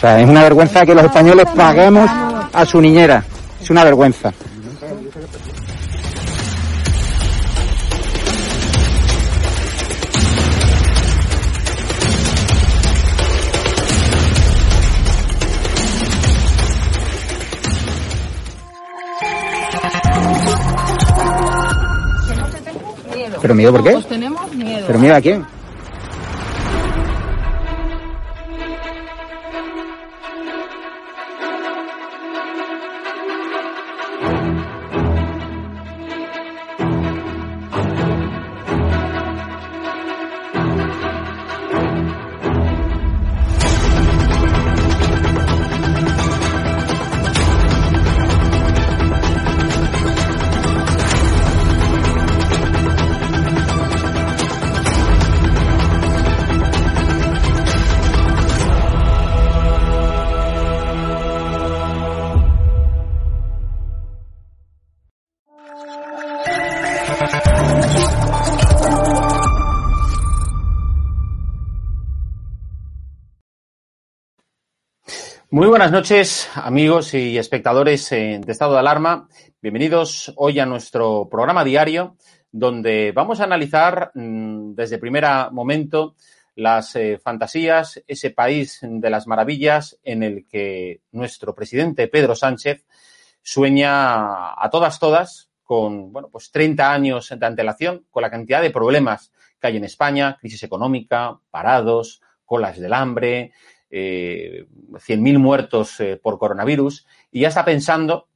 O sea, es una vergüenza que los españoles paguemos a su niñera. Es una vergüenza. Miedo. ¿Pero miedo por qué? Todos tenemos miedo. ¿Pero mira a quién? Buenas noches, amigos y espectadores eh, de estado de alarma. Bienvenidos hoy a nuestro programa diario, donde vamos a analizar mm, desde primer momento las eh, fantasías, ese país de las maravillas en el que nuestro presidente Pedro Sánchez sueña a todas, todas, con bueno, pues 30 años de antelación, con la cantidad de problemas que hay en España, crisis económica, parados, colas del hambre, eh, 100.000 muertos eh, por coronavirus, y ya está pensando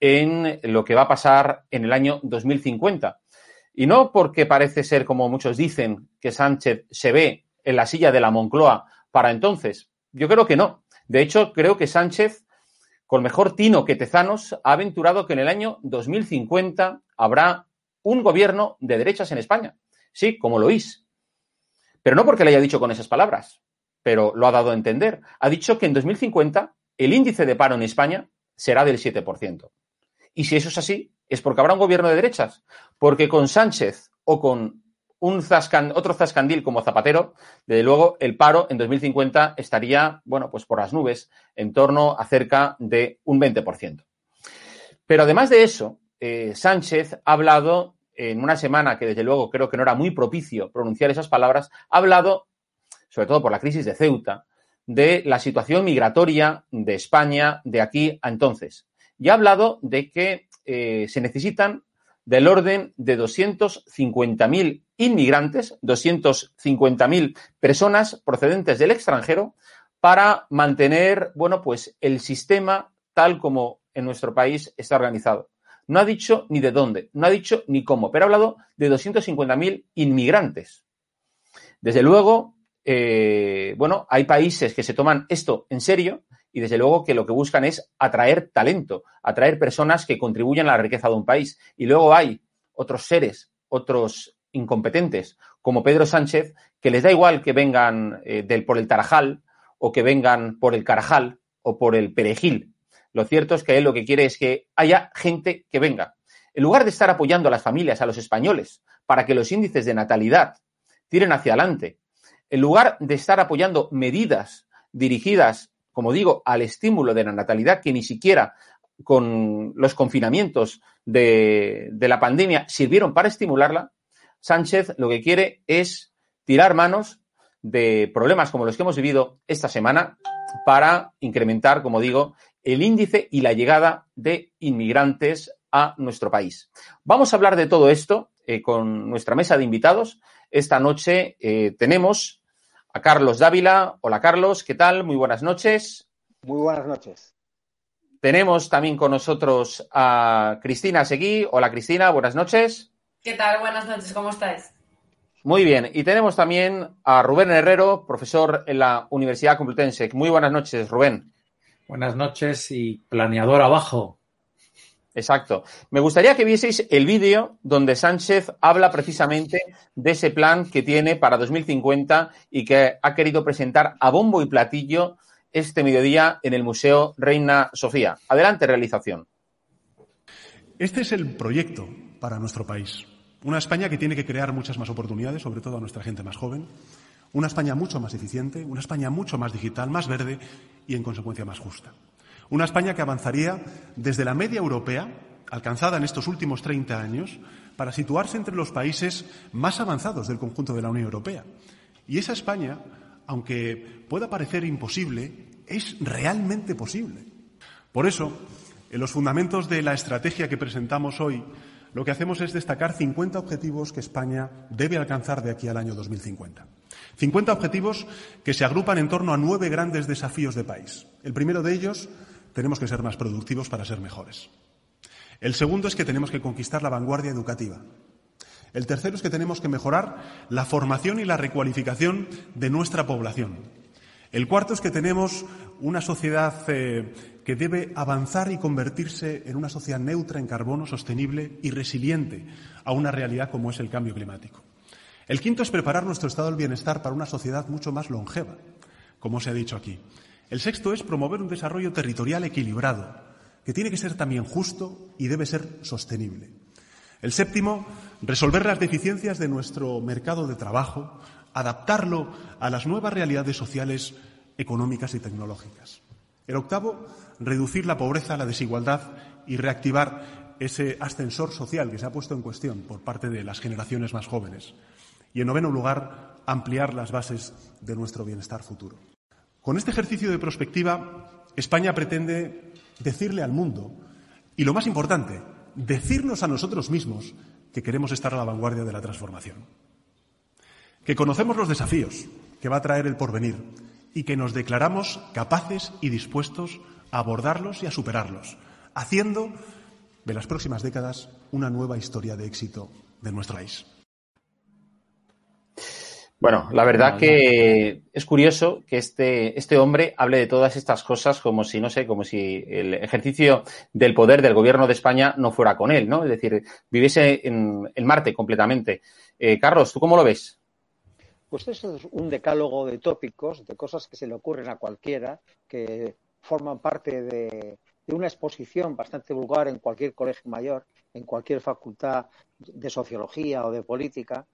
en lo que va a pasar en el año 2050. Y no porque parece ser, como muchos dicen, que Sánchez se ve en la silla de la Moncloa para entonces? Yo creo que no. De hecho, creo que Sánchez, con mejor tino que Tezanos, ha aventurado que en el año 2050 habrá un gobierno de derechas en España. Sí, como lo oís. Pero no porque le haya dicho con esas palabras, pero lo ha dado a entender. Ha dicho que en 2050 el índice de paro en España será del 7%. Y si eso es así, es porque habrá un gobierno de derechas. Porque con Sánchez o con un otro zascandil como Zapatero, desde luego el paro en 2050 estaría, bueno, pues por las nubes, en torno a cerca de un 20%. Pero además de eso, eh, Sánchez ha hablado en una semana que desde luego creo que no era muy propicio pronunciar esas palabras, ha hablado, sobre todo por la crisis de Ceuta, de la situación migratoria de España de aquí a entonces. Y ha hablado de que eh, se necesitan del orden de 250.000 inmigrantes, 250.000 personas procedentes del extranjero para mantener, bueno, pues el sistema tal como en nuestro país está organizado. No ha dicho ni de dónde, no ha dicho ni cómo, pero ha hablado de 250.000 inmigrantes. Desde luego, eh, bueno, hay países que se toman esto en serio y desde luego que lo que buscan es atraer talento, atraer personas que contribuyan a la riqueza de un país. Y luego hay otros seres, otros incompetentes, como Pedro Sánchez, que les da igual que vengan eh, del, por el Tarajal o que vengan por el Carajal o por el Perejil. Lo cierto es que él lo que quiere es que haya gente que venga. En lugar de estar apoyando a las familias, a los españoles, para que los índices de natalidad tiren hacia adelante, en lugar de estar apoyando medidas dirigidas como digo, al estímulo de la natalidad que ni siquiera con los confinamientos de, la pandemia sirvieron para estimularla, Sánchez lo que quiere es tirar manos de problemas como los que hemos vivido esta semana para incrementar, como digo, el índice y la llegada de inmigrantes a nuestro país. Vamos a hablar de todo esto eh, con nuestra mesa de invitados. Esta noche eh, tenemos a Carlos Dávila. Hola Carlos, ¿qué tal? Muy buenas noches. Muy buenas noches. Tenemos también con nosotros a Cristina Seguí. Hola Cristina, buenas noches. ¿Qué tal? Buenas noches, ¿cómo estáis? Muy bien, y tenemos también a Rubén Herrero, profesor en la Universidad Complutense. Muy buenas noches, Rubén. Buenas noches y planeador abajo. Exacto. Me gustaría que vieseis el vídeo donde Sánchez habla precisamente de ese plan que tiene para 2050 y que ha querido presentar a bombo y platillo este mediodía en el Museo Reina Sofía. Adelante, realización. Este es el proyecto para nuestro país. Una España que tiene que crear muchas más oportunidades, sobre todo a nuestra gente más joven. Una España mucho más eficiente, una España mucho más digital, más verde y, en consecuencia, más justa. Una España que avanzaría desde la media europea, alcanzada en estos últimos 30 años, para situarse entre los países más avanzados del conjunto de la Unión Europea. Y esa España, aunque pueda parecer imposible, es realmente posible. Por eso, en los fundamentos de la estrategia que presentamos hoy, lo que hacemos es destacar 50 objetivos que España debe alcanzar de aquí al año 2050. 50 objetivos que se agrupan en torno a nueve grandes desafíos de país. El primero de ellos tenemos que ser más productivos para ser mejores. El segundo es que tenemos que conquistar la vanguardia educativa. El tercero es que tenemos que mejorar la formación y la recualificación de nuestra población. El cuarto es que tenemos una sociedad eh, que debe avanzar y convertirse en una sociedad neutra en carbono, sostenible y resiliente a una realidad como es el cambio climático. El quinto es preparar nuestro estado del bienestar para una sociedad mucho más longeva, como se ha dicho aquí. El sexto es promover un desarrollo territorial equilibrado, que tiene que ser también justo y debe ser sostenible. El séptimo, resolver las deficiencias de nuestro mercado de trabajo, adaptarlo a las nuevas realidades sociales, económicas y tecnológicas. El octavo, reducir la pobreza, la desigualdad y reactivar ese ascensor social que se ha puesto en cuestión por parte de las generaciones más jóvenes. Y, en noveno lugar, ampliar las bases de nuestro bienestar futuro. Con este ejercicio de prospectiva, España pretende decirle al mundo, y lo más importante, decirnos a nosotros mismos que queremos estar a la vanguardia de la transformación. Que conocemos los desafíos que va a traer el porvenir y que nos declaramos capaces y dispuestos a abordarlos y a superarlos, haciendo de las próximas décadas una nueva historia de éxito de nuestro país. Bueno, la verdad que es curioso que este, este hombre hable de todas estas cosas como si, no sé, como si el ejercicio del poder del gobierno de España no fuera con él, ¿no? Es decir, viviese en, en Marte completamente. Eh, Carlos, ¿tú cómo lo ves? Pues eso es un decálogo de tópicos, de cosas que se le ocurren a cualquiera, que forman parte de, de una exposición bastante vulgar en cualquier colegio mayor, en cualquier facultad de sociología o de política,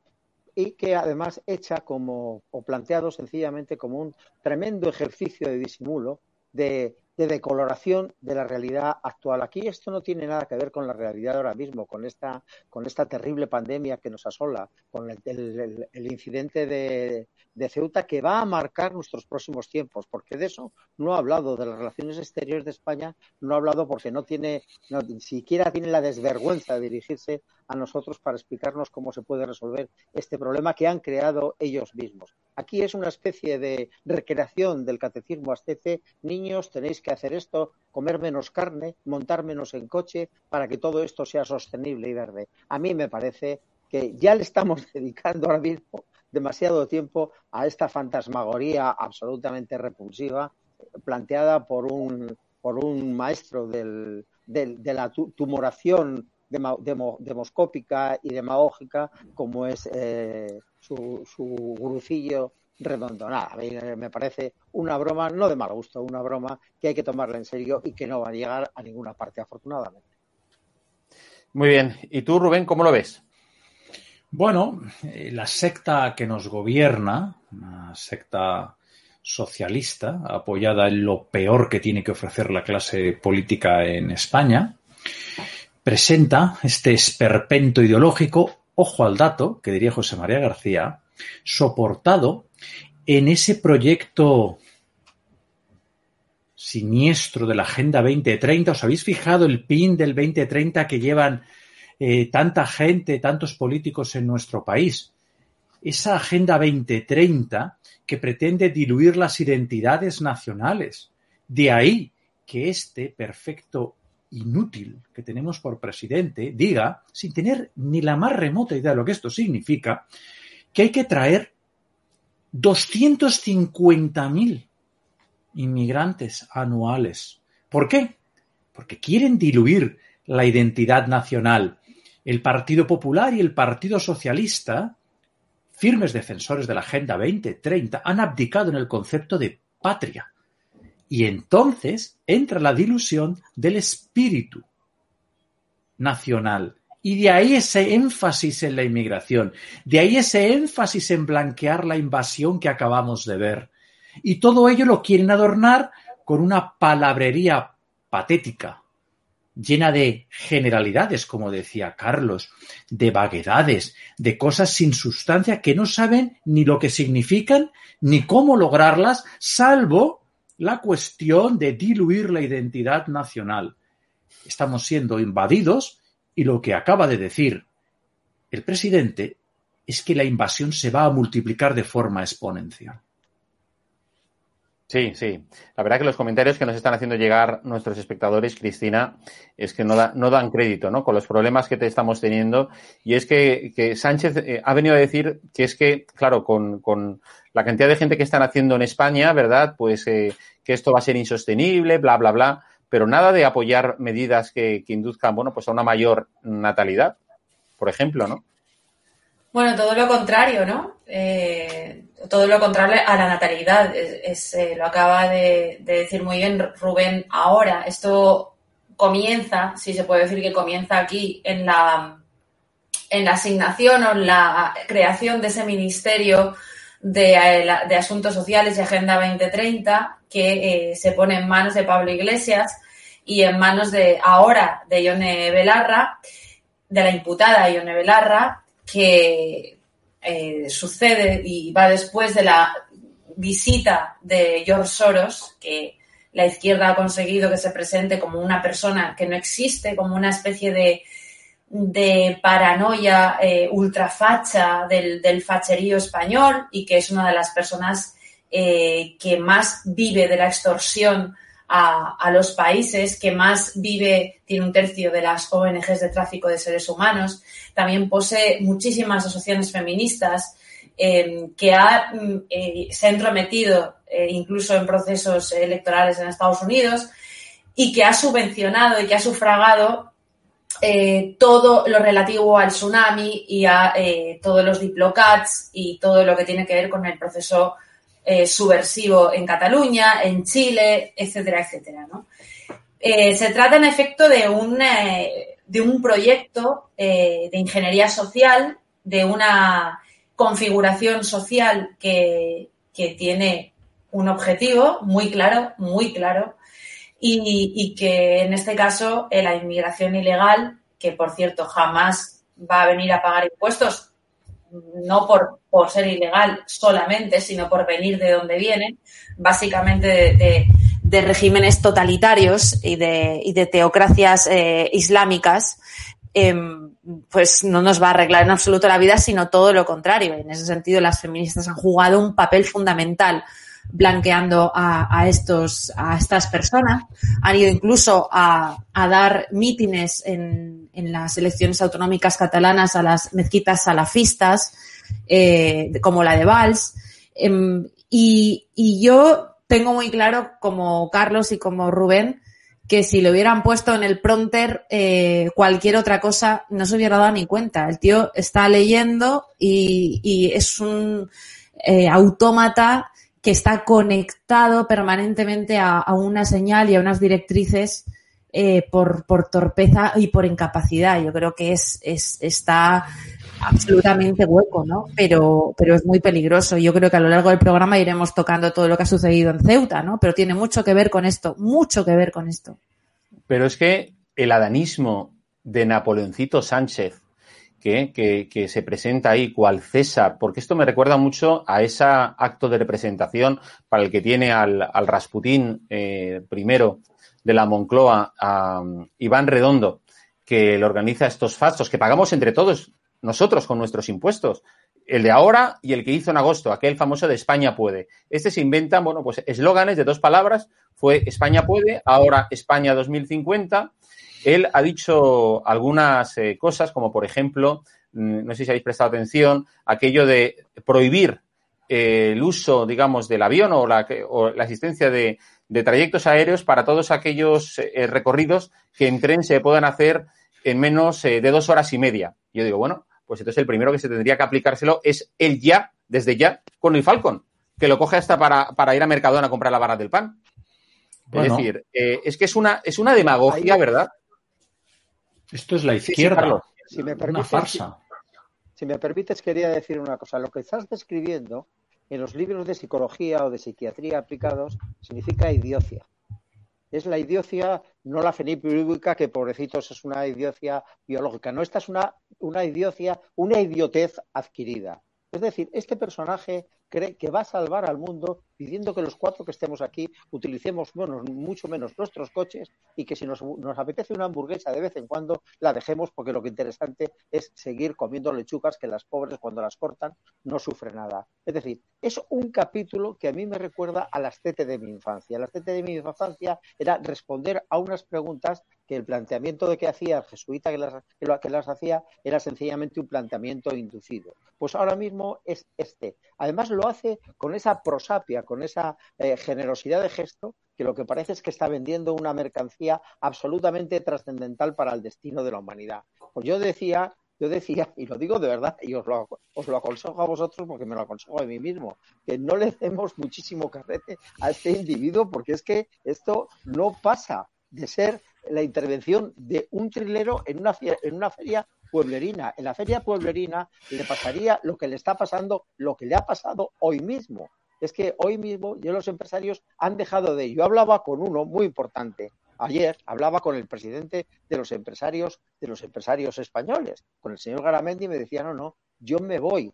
y que además hecha como, o planteado sencillamente como un tremendo ejercicio de disimulo, de, de, decoloración de la realidad actual. Aquí esto no tiene nada que ver con la realidad ahora mismo, con esta, con esta terrible pandemia que nos asola, con el, el, el incidente de, de, Ceuta que va a marcar nuestros próximos tiempos, porque de eso no ha hablado, de las relaciones exteriores de España, no ha hablado porque no tiene, no, ni siquiera tiene la desvergüenza de dirigirse a nosotros para explicarnos cómo se puede resolver este problema que han creado ellos mismos. Aquí es una especie de recreación del catecismo ascete. Niños, tenéis que hacer esto, comer menos carne, montar menos en coche, para que todo esto sea sostenible y verde. A mí me parece que ya le estamos dedicando ahora mismo demasiado tiempo a esta fantasmagoría absolutamente repulsiva planteada por un, por un maestro de la tumoración demoscópica y demagógica como es eh, su, su gurucillo redondo. Nada, a mí me parece una broma, no de mal gusto, una broma que hay que tomarla en serio y que no va a llegar a ninguna parte, afortunadamente. Muy bien. ¿Y tú, Rubén, cómo lo ves? Bueno, eh, la secta que nos gobierna, una secta socialista, apoyada en lo peor que tiene que ofrecer la clase política en España, presenta este esperpento ideológico, ojo al dato, que diría José María García, soportado en ese proyecto siniestro de la Agenda 2030. ¿Os habéis fijado el pin del 2030 que llevan eh, tanta gente, tantos políticos en nuestro país? Esa Agenda 2030 que pretende diluir las identidades nacionales. De ahí que este perfecto inútil que tenemos por presidente diga, sin tener ni la más remota idea de lo que esto significa, que hay que traer 250.000 inmigrantes anuales. ¿Por qué? Porque quieren diluir la identidad nacional. El Partido Popular y el Partido Socialista, firmes defensores de la Agenda 2030, han abdicado en el concepto de patria y entonces entra la dilusión del espíritu nacional. Y de ahí ese énfasis en la inmigración, de ahí ese énfasis en blanquear la invasión que acabamos de ver. Y todo ello lo quieren adornar con una palabrería patética, llena de generalidades, como decía Carlos, de vaguedades, de cosas sin sustancia que no saben ni lo que significan ni cómo lograrlas, salvo la cuestión de diluir la identidad nacional. Estamos siendo invadidos y lo que acaba de decir el presidente es que la invasión se va a multiplicar de forma exponencial. Sí, sí. La verdad que los comentarios que nos están haciendo llegar nuestros espectadores, Cristina, es que no, da, no dan crédito, ¿no? Con los problemas que te estamos teniendo. Y es que, que Sánchez eh, ha venido a decir que es que, claro, con, con, la cantidad de gente que están haciendo en España, ¿verdad? Pues eh, que esto va a ser insostenible, bla, bla, bla. Pero nada de apoyar medidas que, que induzcan, bueno, pues a una mayor natalidad, por ejemplo, ¿no? Bueno, todo lo contrario, ¿no? Eh, todo lo contrario a la natalidad. Es, eh, lo acaba de, de, decir muy bien Rubén ahora. Esto comienza, si se puede decir que comienza aquí, en la, en la asignación o en la creación de ese ministerio de, eh, de Asuntos Sociales y Agenda 2030 que eh, se pone en manos de Pablo Iglesias y en manos de ahora de Ione Belarra, de la imputada Ione Belarra, que eh, sucede y va después de la visita de George Soros, que la izquierda ha conseguido que se presente como una persona que no existe, como una especie de, de paranoia eh, ultrafacha del, del, facherío español y que es una de las personas eh, que más vive de la extorsión a, los países, que más vive, tiene un tercio de las ONGs de tráfico de seres humanos, también posee muchísimas asociaciones feministas eh, que ha, mm, eh, se ha entrometido eh, incluso en procesos electorales en Estados Unidos y que ha subvencionado y que ha sufragado eh, todo lo relativo al tsunami y a todos los diplocats y todo lo que tiene que ver con el proceso eh, subversivo en Cataluña, en Chile, etcétera, etcétera. ¿no? Eh, se trata en efecto de un, eh, de un proyecto de ingeniería social, de una configuración social que, que tiene un objetivo muy claro, muy claro, y, y, que en este caso la inmigración ilegal, que por cierto jamás va a venir a pagar impuestos, no por, por ser ilegal solamente, sino por venir de donde viene, básicamente de, de, regímenes totalitarios y de, y de teocracias eh, islámicas, eh, pues no nos va a arreglar en absoluto la vida, sino todo lo contrario. En ese sentido, las feministas han jugado un papel fundamental blanqueando a, a, estos, a estas personas. Han ido incluso a, a dar mítines en, en, las elecciones autonómicas catalanas a las mezquitas salafistas, eh, como la de Valls. Eh, y, y yo tengo muy claro, como Carlos y como Rubén, que si lo hubieran puesto en el pronter eh, cualquier otra cosa no se hubiera dado ni cuenta. El tío está leyendo y, y es un eh, autómata que está conectado permanentemente a, a, una señal y a unas directrices eh, por, por, torpeza y por incapacidad. Yo creo que es, es, está absolutamente hueco, ¿no? Pero, pero es muy peligroso. Yo creo que a lo largo del programa iremos tocando todo lo que ha sucedido en Ceuta, ¿no? Pero tiene mucho que ver con esto, mucho que ver con esto. Pero es que el adanismo de Napoleoncito Sánchez, que, que, se presenta ahí cual César, porque esto me recuerda mucho a ese acto de representación para el que tiene al, al Rasputín eh, primero de la Moncloa, a um, Iván Redondo, que le organiza estos fastos que pagamos entre todos nosotros con nuestros impuestos. El de ahora y el que hizo en agosto, aquel famoso de España puede. Este se inventan, bueno, pues eslóganes de dos palabras. Fue España puede, ahora España 2050 él ha dicho algunas eh, cosas, como por ejemplo, mm, no sé si habéis prestado atención, aquello de prohibir eh, el uso, digamos, del avión o la, o la asistencia de, de, trayectos aéreos para todos aquellos eh, recorridos que en tren se puedan hacer en menos eh, de dos horas y media. Yo digo, bueno, pues entonces el primero que se tendría que aplicárselo es el ya, desde ya, con el Falcon, que lo coge hasta para, para ir a Mercadona a comprar la barra del pan. Bueno. Es decir, eh, es que es una, es una demagogia, Ahí, ¿verdad? Esto es la izquierda. Sí, sí, si me permites, una farsa. Si, si, me permites, quería decir una cosa. Lo que estás describiendo en los libros de psicología o de psiquiatría aplicados significa idiocia. Es la idiocia, no la fenipríbica, que pobrecitos es una idiocia biológica. No, esta es una, una idiocia, una idiotez adquirida. Es decir, este personaje cree que va a salvar al mundo pidiendo que los cuatro que estemos aquí utilicemos bueno, mucho menos nuestros coches y que si nos, nos, apetece una hamburguesa de vez en cuando la dejemos porque lo que interesante es seguir comiendo lechugas que las pobres cuando las cortan no sufren nada. Es decir, es un capítulo que a mí me recuerda a las de mi infancia. Las tete de mi infancia era responder a unas preguntas que el planteamiento de que hacía el jesuita que las, que, las hacía era sencillamente un planteamiento inducido. Pues ahora mismo es este. Además lo hace con esa prosapia, con esa eh, generosidad de gesto que lo que parece es que está vendiendo una mercancía absolutamente trascendental para el destino de la humanidad. Pues yo decía, yo decía, y lo digo de verdad, y os lo, os lo aconsejo a vosotros porque me lo aconsejo a mí mismo, que no le demos muchísimo carrete a este individuo porque es que esto no pasa de ser la intervención de un trilero en una, en una feria pueblerina. En la feria pueblerina le pasaría lo que le está pasando, lo que le ha pasado hoy mismo. Es que hoy mismo ya los empresarios han dejado de. Yo hablaba con uno muy importante. Ayer hablaba con el presidente de los empresarios, de los empresarios españoles, con el señor Garamendi, y me decía, no, no, yo me voy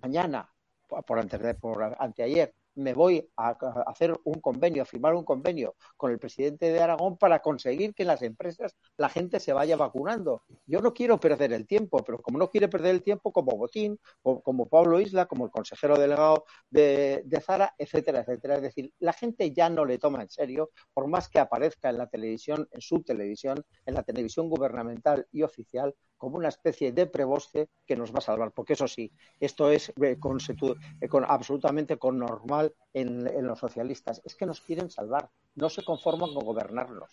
mañana, por, por anteayer, me voy a, hacer un convenio, a firmar un convenio con el presidente de Aragón para conseguir que en las empresas la gente se vaya vacunando. Yo no quiero perder el tiempo, pero como no quiere perder el tiempo, como Botín, como Pablo Isla, como el consejero delegado de, de Zara, etcétera, etcétera. Es decir, la gente ya no le toma en serio, por más que aparezca en la televisión, en su televisión, en la televisión gubernamental y oficial, como una especie de preboste que nos va a salvar. Porque eso sí, esto es eh, eh, con, absolutamente con normal en, en los socialistas. Es que nos quieren salvar, no se conforman con gobernarnos.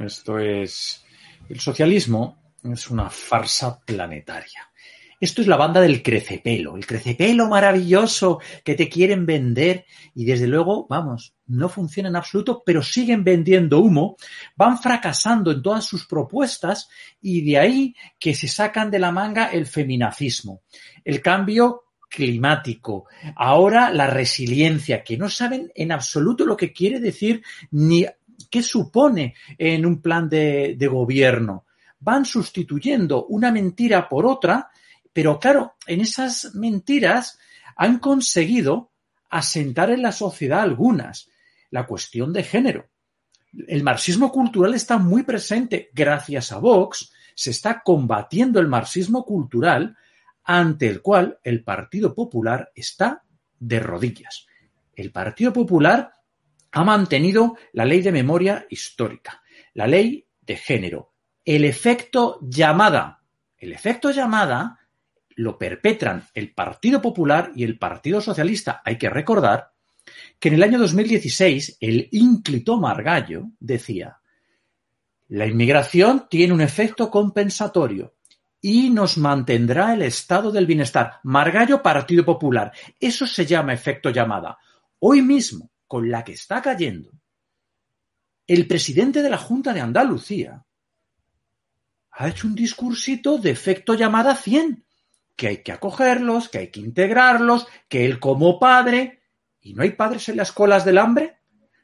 Esto es. El socialismo es una farsa planetaria. Esto es la banda del crecepelo, el crecepelo maravilloso que te quieren vender y desde luego, vamos, no funciona en absoluto, pero siguen vendiendo humo, van fracasando en todas sus propuestas y de ahí que se sacan de la manga el feminacismo, el cambio climático, ahora la resiliencia, que no saben en absoluto lo que quiere decir ni qué supone en un plan de, de gobierno. Van sustituyendo una mentira por otra pero claro, en esas mentiras han conseguido asentar en la sociedad algunas. La cuestión de género. El marxismo cultural está muy presente. Gracias a Vox se está combatiendo el marxismo cultural ante el cual el Partido Popular está de rodillas. El Partido Popular ha mantenido la ley de memoria histórica, la ley de género, el efecto llamada. El efecto llamada lo perpetran el Partido Popular y el Partido Socialista. Hay que recordar que en el año 2016 el ínclito Margallo decía, la inmigración tiene un efecto compensatorio y nos mantendrá el estado del bienestar. Margallo, Partido Popular. Eso se llama efecto llamada. Hoy mismo, con la que está cayendo, el presidente de la Junta de Andalucía ha hecho un discursito de efecto llamada 100 que hay que acogerlos, que hay que integrarlos, que él como padre. ¿Y no hay padres en las colas del hambre?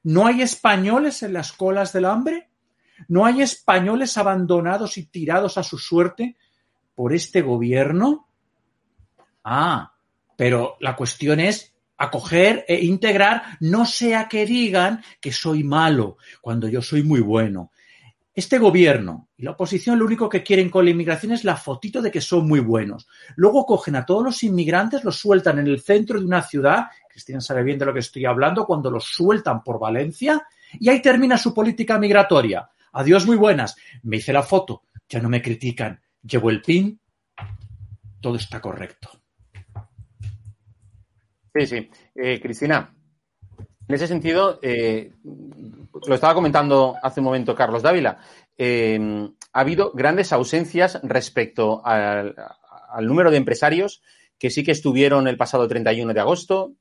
¿No hay españoles en las colas del hambre? ¿No hay españoles abandonados y tirados a su suerte por este gobierno? Ah, pero la cuestión es acoger e integrar, no sea que digan que soy malo cuando yo soy muy bueno. Este gobierno y la oposición lo único que quieren con la inmigración es la fotito de que son muy buenos. Luego cogen a todos los inmigrantes, los sueltan en el centro de una ciudad, Cristina sabe bien de lo que estoy hablando, cuando los sueltan por Valencia, y ahí termina su política migratoria. Adiós, muy buenas. Me hice la foto, ya no me critican. Llevo el pin, todo está correcto. Sí, sí. Eh, Cristina, en ese sentido, eh, lo estaba comentando hace un momento Carlos Dávila, eh, ha habido grandes ausencias respecto al, número de empresarios que sí que estuvieron el pasado 31 de agosto.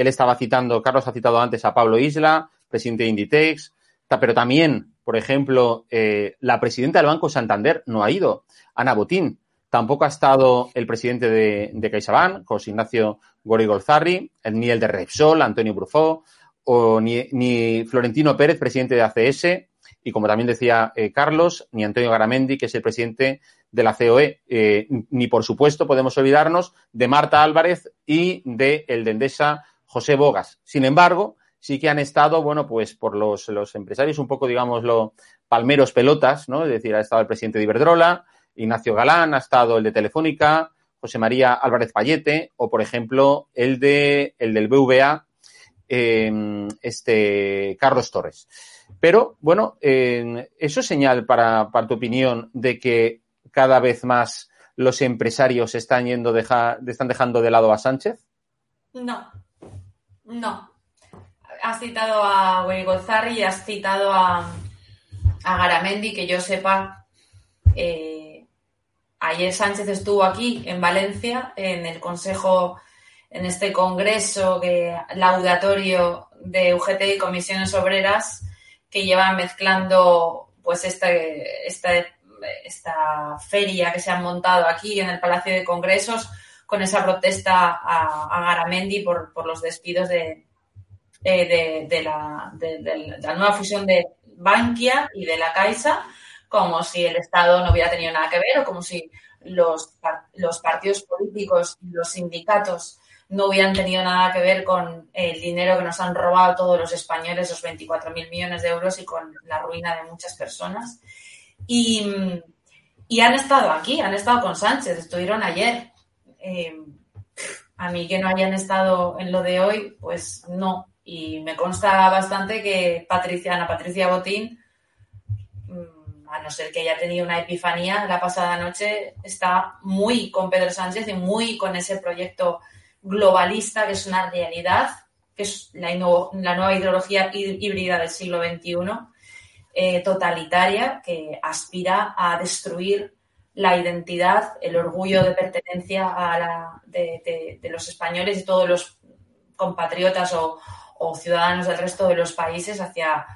Él estaba citando, Carlos ha citado antes a Pablo Isla, presidente de Inditex, pero también, por ejemplo, eh, la presidenta del Banco Santander no ha ido, Ana Botín. Tampoco ha estado el presidente de, de CaixaBank, José Ignacio Gorigolzarri, ni el de Repsol, Antonio Brufó, o ni, Florentino Pérez, presidente de ACS, y como también decía eh, Carlos, ni Antonio Garamendi, que es el presidente de la COE, eh, ni por supuesto podemos olvidarnos de Marta Álvarez y de el de Endesa José Bogas. Sin embargo, sí que han estado, bueno, pues por los, empresarios un poco, digámoslo, palmeros pelotas, ¿no? Es decir, ha estado el presidente de Iberdrola, Ignacio Galán, ha estado el de Telefónica, José María Álvarez Payete, o por ejemplo, el de el del BVA, Em, este Carlos Torres. Pero, bueno, ¿eso es señal para, tu opinión de que cada vez más los empresarios están yendo están dejando de lado a Sánchez? No, no. Has citado a Willy Gozarri y has citado a, a Garamendi, que yo sepa, eh, ayer Sánchez estuvo aquí en Valencia, en el Consejo en este congreso que, laudatorio de UGT y comisiones obreras que llevan mezclando pues este, este, esta feria que se han montado aquí en el Palacio de Congresos con esa protesta a, Garamendi por, los despidos de, eh, de, la, de, la, nueva fusión de Bankia y de la Caixa, como si el Estado no hubiera tenido nada que ver o como si los, los partidos políticos y los sindicatos no hubieran tenido nada que ver con el dinero que nos han robado todos los españoles, los 24.000 millones de euros y con la ruina de muchas personas. Y, han estado aquí, han estado con Sánchez, estuvieron ayer. Eh, a mí que no hayan estado en lo de hoy, pues no. Y me consta bastante que Patricia, Ana Patricia Botín mm, a no ser que haya tenido una epifanía la pasada noche, está muy con Pedro Sánchez y muy con ese proyecto globalista que es una realidad, que es la, la nueva ideología híbrida del siglo XXI, eh, totalitaria, que aspira a destruir la identidad, el orgullo de pertenencia a la, de, los españoles y todos los compatriotas o, ciudadanos del resto de los países hacia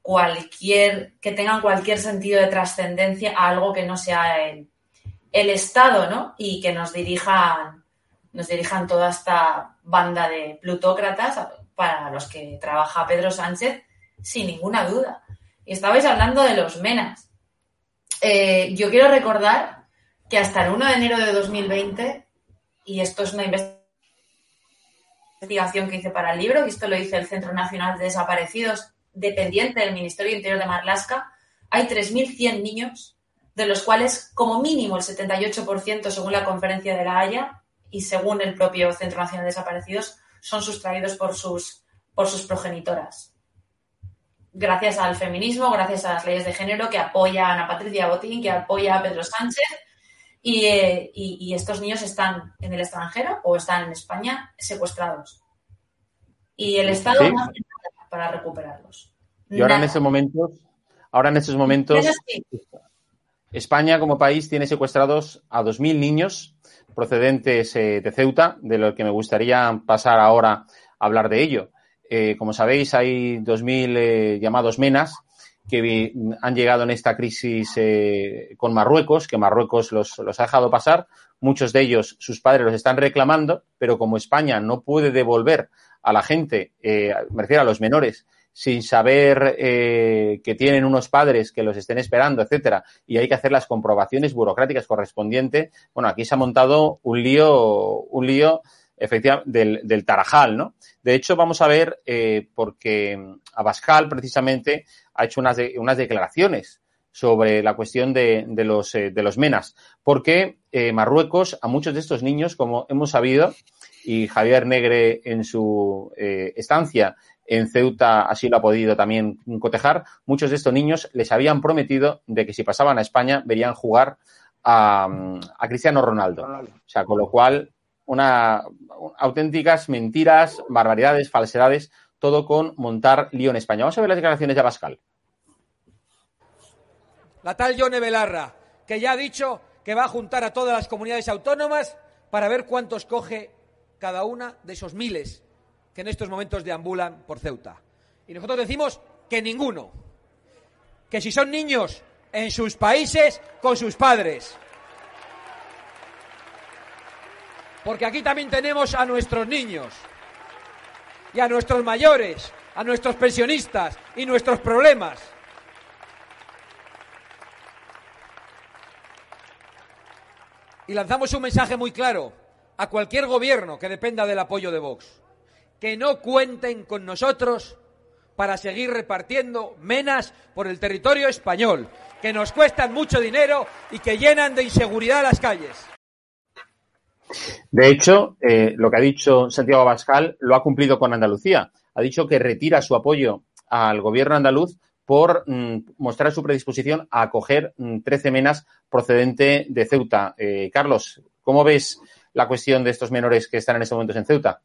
cualquier, que tengan cualquier sentido de trascendencia a algo que no sea el, el, Estado, ¿no? Y que nos dirijan, nos dirijan toda esta banda de plutócratas para los que trabaja Pedro Sánchez, sin ninguna duda. Y estabais hablando de los menas. Eh, yo quiero recordar que hasta el 1 de enero de 2020, y esto es una investigación que hice para el libro, y esto lo hice el Centro Nacional de Desaparecidos dependiente del Ministerio Interior de Marlaska, hay 3.100 niños, de los cuales como mínimo el 78% según la conferencia de la Haya y según el propio Centro Nacional de Desaparecidos son sustraídos por sus, por sus progenitoras. Gracias al feminismo, gracias a las leyes de género que apoyan a Patricia Botín, que apoya a Pedro Sánchez, y, eh, estos niños están en el extranjero o están en España secuestrados. Y el Estado no hace nada para recuperarlos. Y ahora en estos momentos, ahora en estos momentos, España como país tiene secuestrados a 2.000 niños procedentes eh, de Ceuta, de lo que me gustaría pasar ahora a hablar de ello. Eh, como sabéis, hay 2.000 eh, llamados menas que han llegado en esta crisis con Marruecos, que Marruecos los, los, ha dejado pasar. Muchos de ellos, sus padres los están reclamando, pero como España no puede devolver a la gente, me refiero a los menores, sin saber eh, que tienen unos padres que los estén esperando, etcétera, y hay que hacer las comprobaciones burocráticas correspondientes. Bueno, aquí se ha montado un lío, un lío efectivamente del, del Tarajal, ¿no? De hecho, vamos a ver, eh, porque Abascal precisamente ha hecho unas, unas declaraciones sobre la cuestión de, de los, eh, de los menas, porque eh, Marruecos a muchos de estos niños, como hemos sabido, y Javier Negre en su eh, estancia en Ceuta así lo ha podido también cotejar, muchos de estos niños les habían prometido de que si pasaban a España verían jugar a, a Cristiano Ronaldo. O sea, con lo cual, una, auténticas mentiras, barbaridades, falsedades, todo con montar lío en España. Vamos a ver las declaraciones de Abascal. La tal Yone Belarra, que ya ha dicho que va a juntar a todas las comunidades autónomas para ver cuántos coge cada una de esos miles que en estos momentos deambulan por Ceuta. Y nosotros decimos que ninguno. Que si son niños en sus países, con sus padres. Porque aquí también tenemos a nuestros niños y a nuestros mayores, a nuestros pensionistas y nuestros problemas. Y lanzamos un mensaje muy claro a cualquier gobierno que dependa del apoyo de Vox que no cuenten con nosotros para seguir repartiendo menas por el territorio español, que nos cuestan mucho dinero y que llenan de inseguridad las calles. De hecho, eh, lo que ha dicho Santiago Abascal lo ha cumplido con Andalucía. Ha dicho que retira su apoyo al gobierno andaluz por mm, mostrar su predisposición a acoger 13 mm, menas procedente de Ceuta. Eh, Carlos, ¿cómo ves la cuestión de estos menores que están en estos momentos en Ceuta?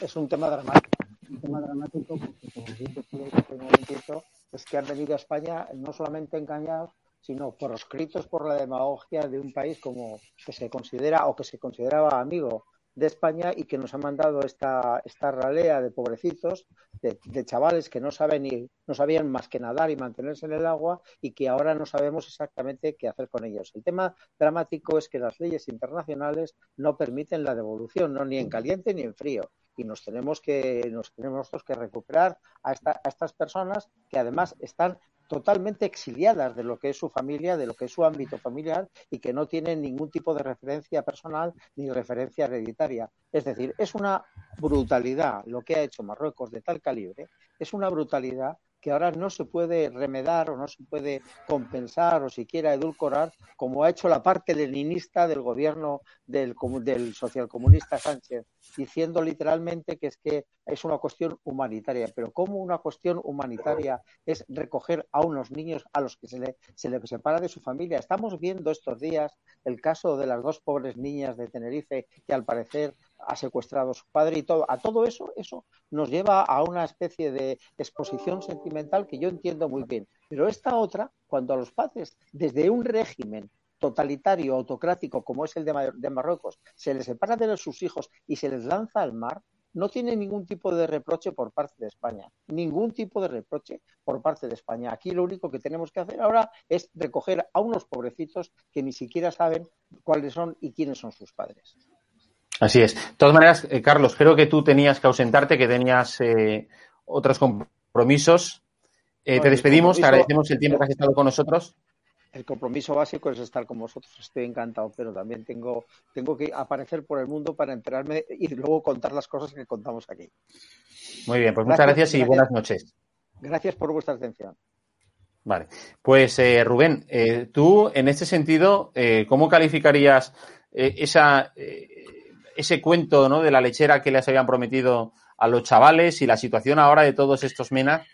Es, un tema dramático. Un tema dramático porque, como dicho, es que han venido a España no solamente engañados, sino proscritos por la demagogia de un país como que se considera o que se consideraba amigo de España y que nos ha mandado esta, esta ralea de pobrecitos, de, chavales que no saben ni, no sabían más que nadar y mantenerse en el agua y que ahora no sabemos exactamente qué hacer con ellos. El tema dramático es que las leyes internacionales no permiten la devolución, no ni en caliente ni en frío. Y nos tenemos que, nos tenemos que recuperar a, esta, a estas personas que además están totalmente exiliadas de lo que es su familia, de lo que es su ámbito familiar y que no tienen ningún tipo de referencia personal ni referencia hereditaria. Es decir, es una brutalidad lo que ha hecho Marruecos de tal calibre, es una brutalidad que ahora no se puede remedar o no se puede compensar o siquiera edulcorar como ha hecho la parte leninista del gobierno del, del socialcomunista Sánchez, diciendo literalmente que es que es una cuestión humanitaria. Pero ¿cómo una cuestión humanitaria es recoger a unos niños a los que se le, se separa de su familia? Estamos viendo estos días el caso de las dos pobres niñas de Tenerife que al parecer ha secuestrado a su padre y todo. A todo eso, eso nos lleva a una especie de exposición sentimental que yo entiendo muy bien. Pero esta otra, cuando a los padres, desde un régimen totalitario, autocrático, como es el de, Marruecos, se les separa de sus hijos y se les lanza al mar, no tiene ningún tipo de reproche por parte de España. Ningún tipo de reproche por parte de España. Aquí lo único que tenemos que hacer ahora es recoger a unos pobrecitos que ni siquiera saben cuáles son y quiénes son sus padres. Así es. De todas maneras, eh, Carlos, creo que tú tenías que ausentarte, que tenías eh, otros compromisos. Eh, te despedimos, te agradecemos el tiempo que has estado con nosotros. El compromiso básico es estar con vosotros. Estoy encantado, pero también tengo, tengo que aparecer por el mundo para enterarme y luego contar las cosas que contamos aquí. Muy bien, pues muchas gracias, y buenas noches. Gracias por vuestra atención. Vale, pues Rubén, tú en este sentido, ¿cómo calificarías esa ese cuento ¿no? de la lechera que les habían prometido a los chavales y la situación ahora de todos estos menas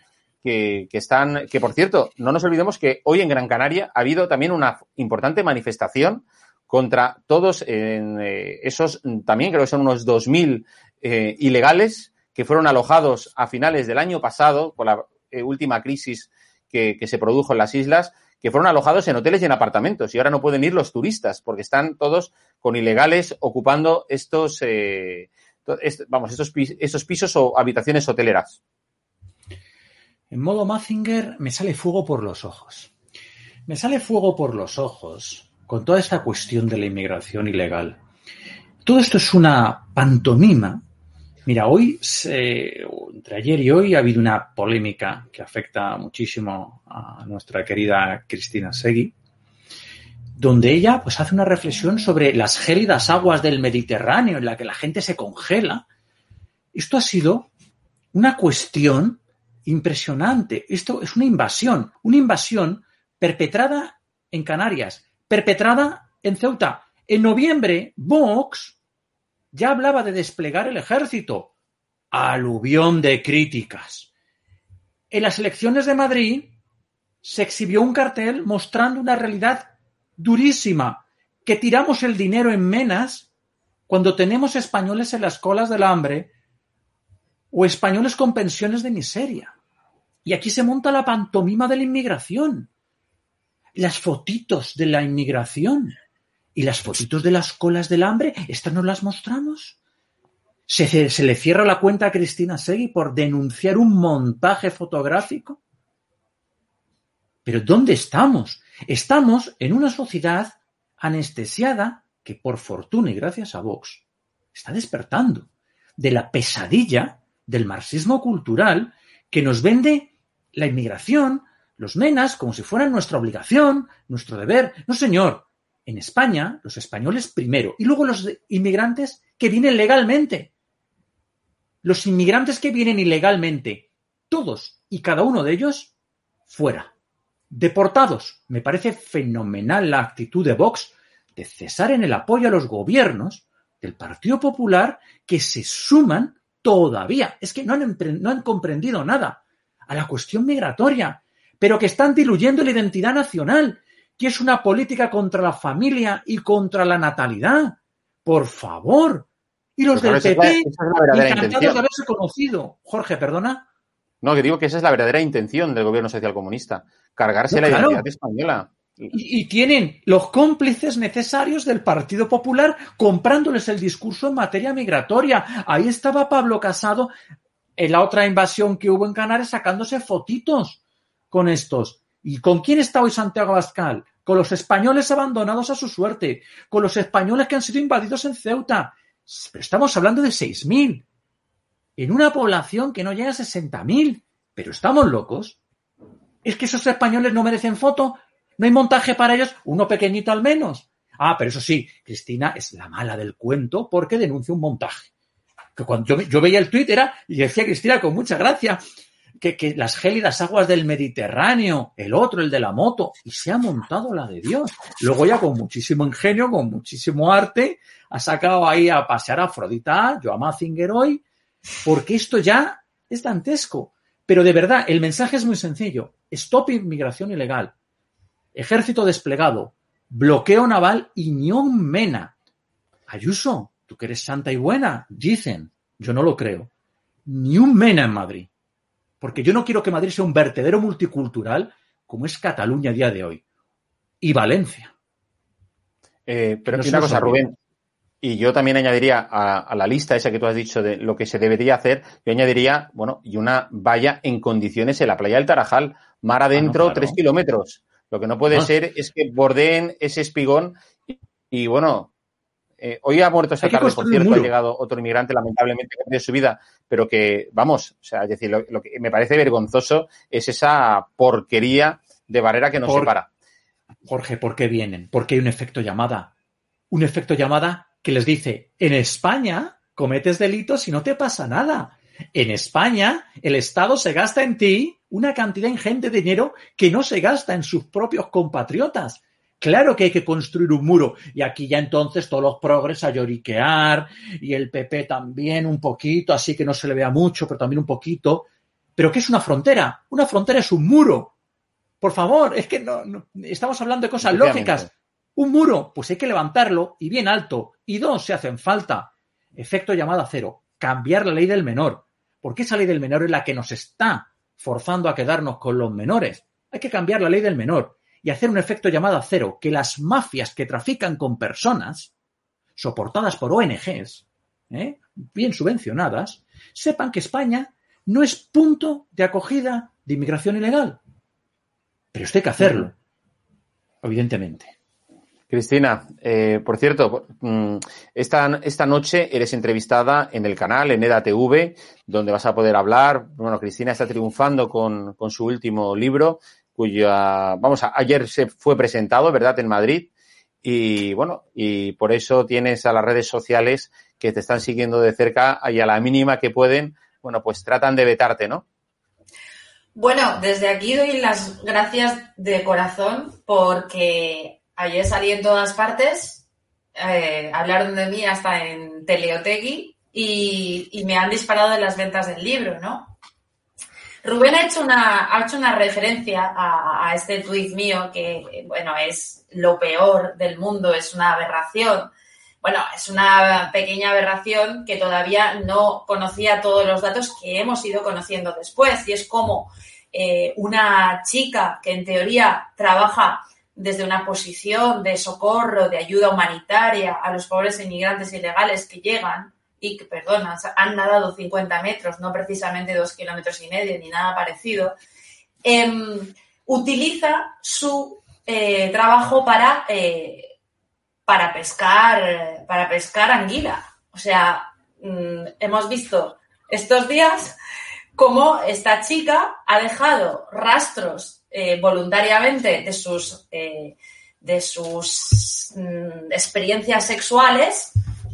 que, están, que por cierto, no nos olvidemos que hoy en Gran Canaria ha habido también una importante manifestación contra todos eh, esos, también creo que son unos 2.000 eh, ilegales que fueron alojados a finales del año pasado con la eh, última crisis que, que se produjo en las islas que fueron alojados en hoteles y en apartamentos y ahora no pueden ir los turistas porque están todos con ilegales ocupando estos, eh, vamos, estos, pisos o habitaciones hoteleras. En modo Mazinger me sale fuego por los ojos. Me sale fuego por los ojos con toda esta cuestión de la inmigración ilegal. Todo esto es una pantomima Mira, hoy, entre ayer y hoy, ha habido una polémica que afecta muchísimo a nuestra querida Cristina Segui, donde ella pues, hace una reflexión sobre las gélidas aguas del Mediterráneo en la que la gente se congela. Esto ha sido una cuestión impresionante. Esto es una invasión, una invasión perpetrada en Canarias, perpetrada en Ceuta. En noviembre, Vox ya hablaba de desplegar el ejército. Aluvión de críticas. En las elecciones de Madrid se exhibió un cartel mostrando una realidad durísima, que tiramos el dinero en menas cuando tenemos españoles en las colas del hambre o españoles con pensiones de miseria. Y aquí se monta la pantomima de la inmigración. Las fotitos de la inmigración. ¿Y las fotitos de las colas del hambre? ¿Estas no las mostramos? ¿Se, se le cierra la cuenta a Cristina Segui por denunciar un montaje fotográfico? Pero ¿dónde estamos? Estamos en una sociedad anestesiada que, por fortuna y gracias a Vox, está despertando de la pesadilla del marxismo cultural que nos vende la inmigración, los menas, como si fueran nuestra obligación, nuestro deber. No, señor, en España, los españoles primero, y luego los inmigrantes que vienen legalmente. Los inmigrantes que vienen ilegalmente, todos y cada uno de ellos, fuera. Deportados. Me parece fenomenal la actitud de Vox de cesar en el apoyo a los gobiernos del Partido Popular que se suman todavía. Es que no han, no han comprendido nada a la cuestión migratoria, pero que están diluyendo la identidad nacional que es una política contra la familia y contra la natalidad. Por favor. Y los del PP, encantados de haberse conocido. Jorge, perdona. No, que digo que esa es la verdadera intención del gobierno socialcomunista, cargarse la identidad española. Y, y, tienen los cómplices necesarios del Partido Popular comprándoles el discurso en materia migratoria. Ahí estaba Pablo Casado en la otra invasión que hubo en Canarias sacándose fotitos con estos. ¿Y con quién está hoy Santiago Abascal? Con los españoles abandonados a su suerte, con los españoles que han sido invadidos en Ceuta. Pero estamos hablando de 6.000, en una población que no llega a 60.000. Pero estamos locos. Es que esos españoles no merecen foto, no hay montaje para ellos, uno pequeñito al menos. Ah, pero eso sí, Cristina es la mala del cuento porque denuncia un montaje. Que cuando yo, veía el tuit era, y decía Cristina con mucha gracia, que, que las gélidas aguas del Mediterráneo, el otro, el de la moto, y se ha montado la de Dios. Luego ya con muchísimo ingenio, con muchísimo arte, ha sacado ahí a pasear a Afrodita, yo a hoy, porque esto ya es dantesco. Pero de verdad, el mensaje es muy sencillo. Stop inmigración ilegal. Ejército desplegado. Bloqueo naval un mena. Ayuso, tú que eres santa y buena, dicen. Yo no lo creo. Ni un mena en Madrid. Porque yo no quiero que Madrid sea un vertedero multicultural como es Cataluña a día de hoy. Y Valencia. Eh, pero No una cosa. Rubén, y yo también añadiría a, a la lista esa que tú has dicho de lo que se debería hacer, yo añadiría, bueno, y una valla en condiciones en la playa del Tarajal, mar adentro, Ah, claro. tres kilómetros. Lo que no puede Ah. ser es que bordeen ese espigón y, y, bueno, eh, hoy ha muerto que tarde, por cierto, ha llegado otro inmigrante, lamentablemente, que ha su vida, pero que, vamos, o sea, es decir, lo, lo que me parece vergonzoso es esa porquería de barrera que nos Por- separa. Jorge, ¿por qué vienen? Porque hay un efecto llamada. Un efecto llamada que les dice, en España cometes delitos y no te pasa nada. En España el Estado se gasta en ti una cantidad ingente de dinero que no se gasta en sus propios compatriotas. Claro que hay que construir un muro. Y aquí ya entonces todos los progres a lloriquear y el PP también un poquito, así que no se le vea mucho, pero también un poquito. ¿Pero qué es una frontera? Una frontera es un muro. Por favor, es que no, no- estamos hablando de cosas lógicas. Un muro, pues hay que levantarlo y bien alto. Y dos, se hacen falta. Efecto llamada cero. Cambiar la ley del menor. Porque esa ley del menor es la que nos está forzando a quedarnos con los menores. Hay que cambiar la ley del menor y hacer un efecto llamada cero. Que las mafias que trafican con personas, soportadas por ONGs, ¿eh? bien subvencionadas, sepan que España no es punto de acogida de inmigración ilegal. Pero esto hay que hacerlo, evidentemente. Cristina, eh, por cierto, mm, esta, esta noche eres entrevistada en el canal, en EDATV, donde vas a poder hablar. Bueno, Cristina está triunfando con, con su último libro, cuya, vamos, a- ayer se fue presentado, ¿verdad?, en Madrid. Y bueno, y por eso tienes a las redes sociales que te están siguiendo de cerca y a la mínima que pueden, bueno, pues tratan de vetarte, ¿no? Bueno, desde aquí doy las gracias de corazón porque ayer salí en todas partes, eh, hablaron de mí hasta en Teleotegui y, y me han disparado en las ventas del libro, ¿no? Rubén ha hecho una, ha hecho una referencia a, este tuit mío que, bueno, es lo peor del mundo, es una aberración. Bueno, es una pequeña aberración que todavía no conocía todos los datos que hemos ido conociendo después. Y es como eh, una chica que en teoría trabaja desde una posición de socorro, de ayuda humanitaria a los pobres inmigrantes ilegales que llegan y que, perdona, han nadado 50 metros, no precisamente dos kilómetros y medio ni nada parecido, em, utiliza su eh, trabajo para, eh, para pescar, para pescar anguila. O sea, mm, hemos visto estos días cómo esta chica ha dejado rastros eh, voluntariamente de sus, de sus mm, experiencias sexuales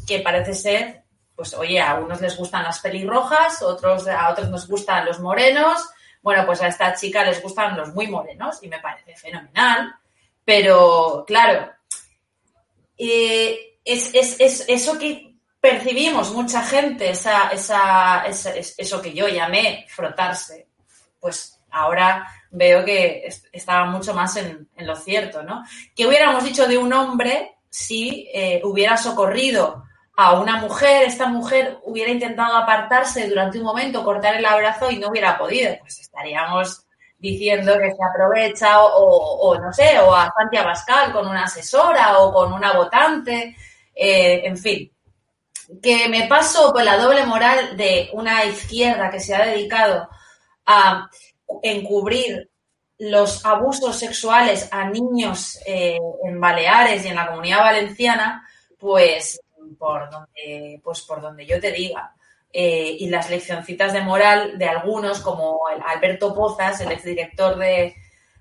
que parece ser, pues oye, a unos les gustan las pelirrojas, otros, a otros nos gustan los morenos, bueno, pues a esta chica les gustan los muy morenos y me parece fenomenal, pero claro, eh, es, es, es eso que percibimos mucha gente, esa, esa, esa- es- eso que yo llamé frotarse, pues ahora veo que es- estaba mucho más en, en lo cierto, ¿no? ¿Qué hubiéramos dicho de un hombre si eh, hubiera socorrido a una mujer, esta mujer hubiera intentado apartarse durante un momento, cortar el abrazo y no hubiera podido? Pues estaríamos diciendo que se aprovecha o, no sé, o a Santi Abascal con una asesora o con una votante, eh, en fin, que me paso por la doble moral de una izquierda que se ha dedicado a encubrir los abusos sexuales a niños eh, en Baleares y en la comunidad valenciana, pues por donde, pues por donde yo te diga. Eh, y las leccioncitas de moral de algunos, como Alberto Pozas, el exdirector de,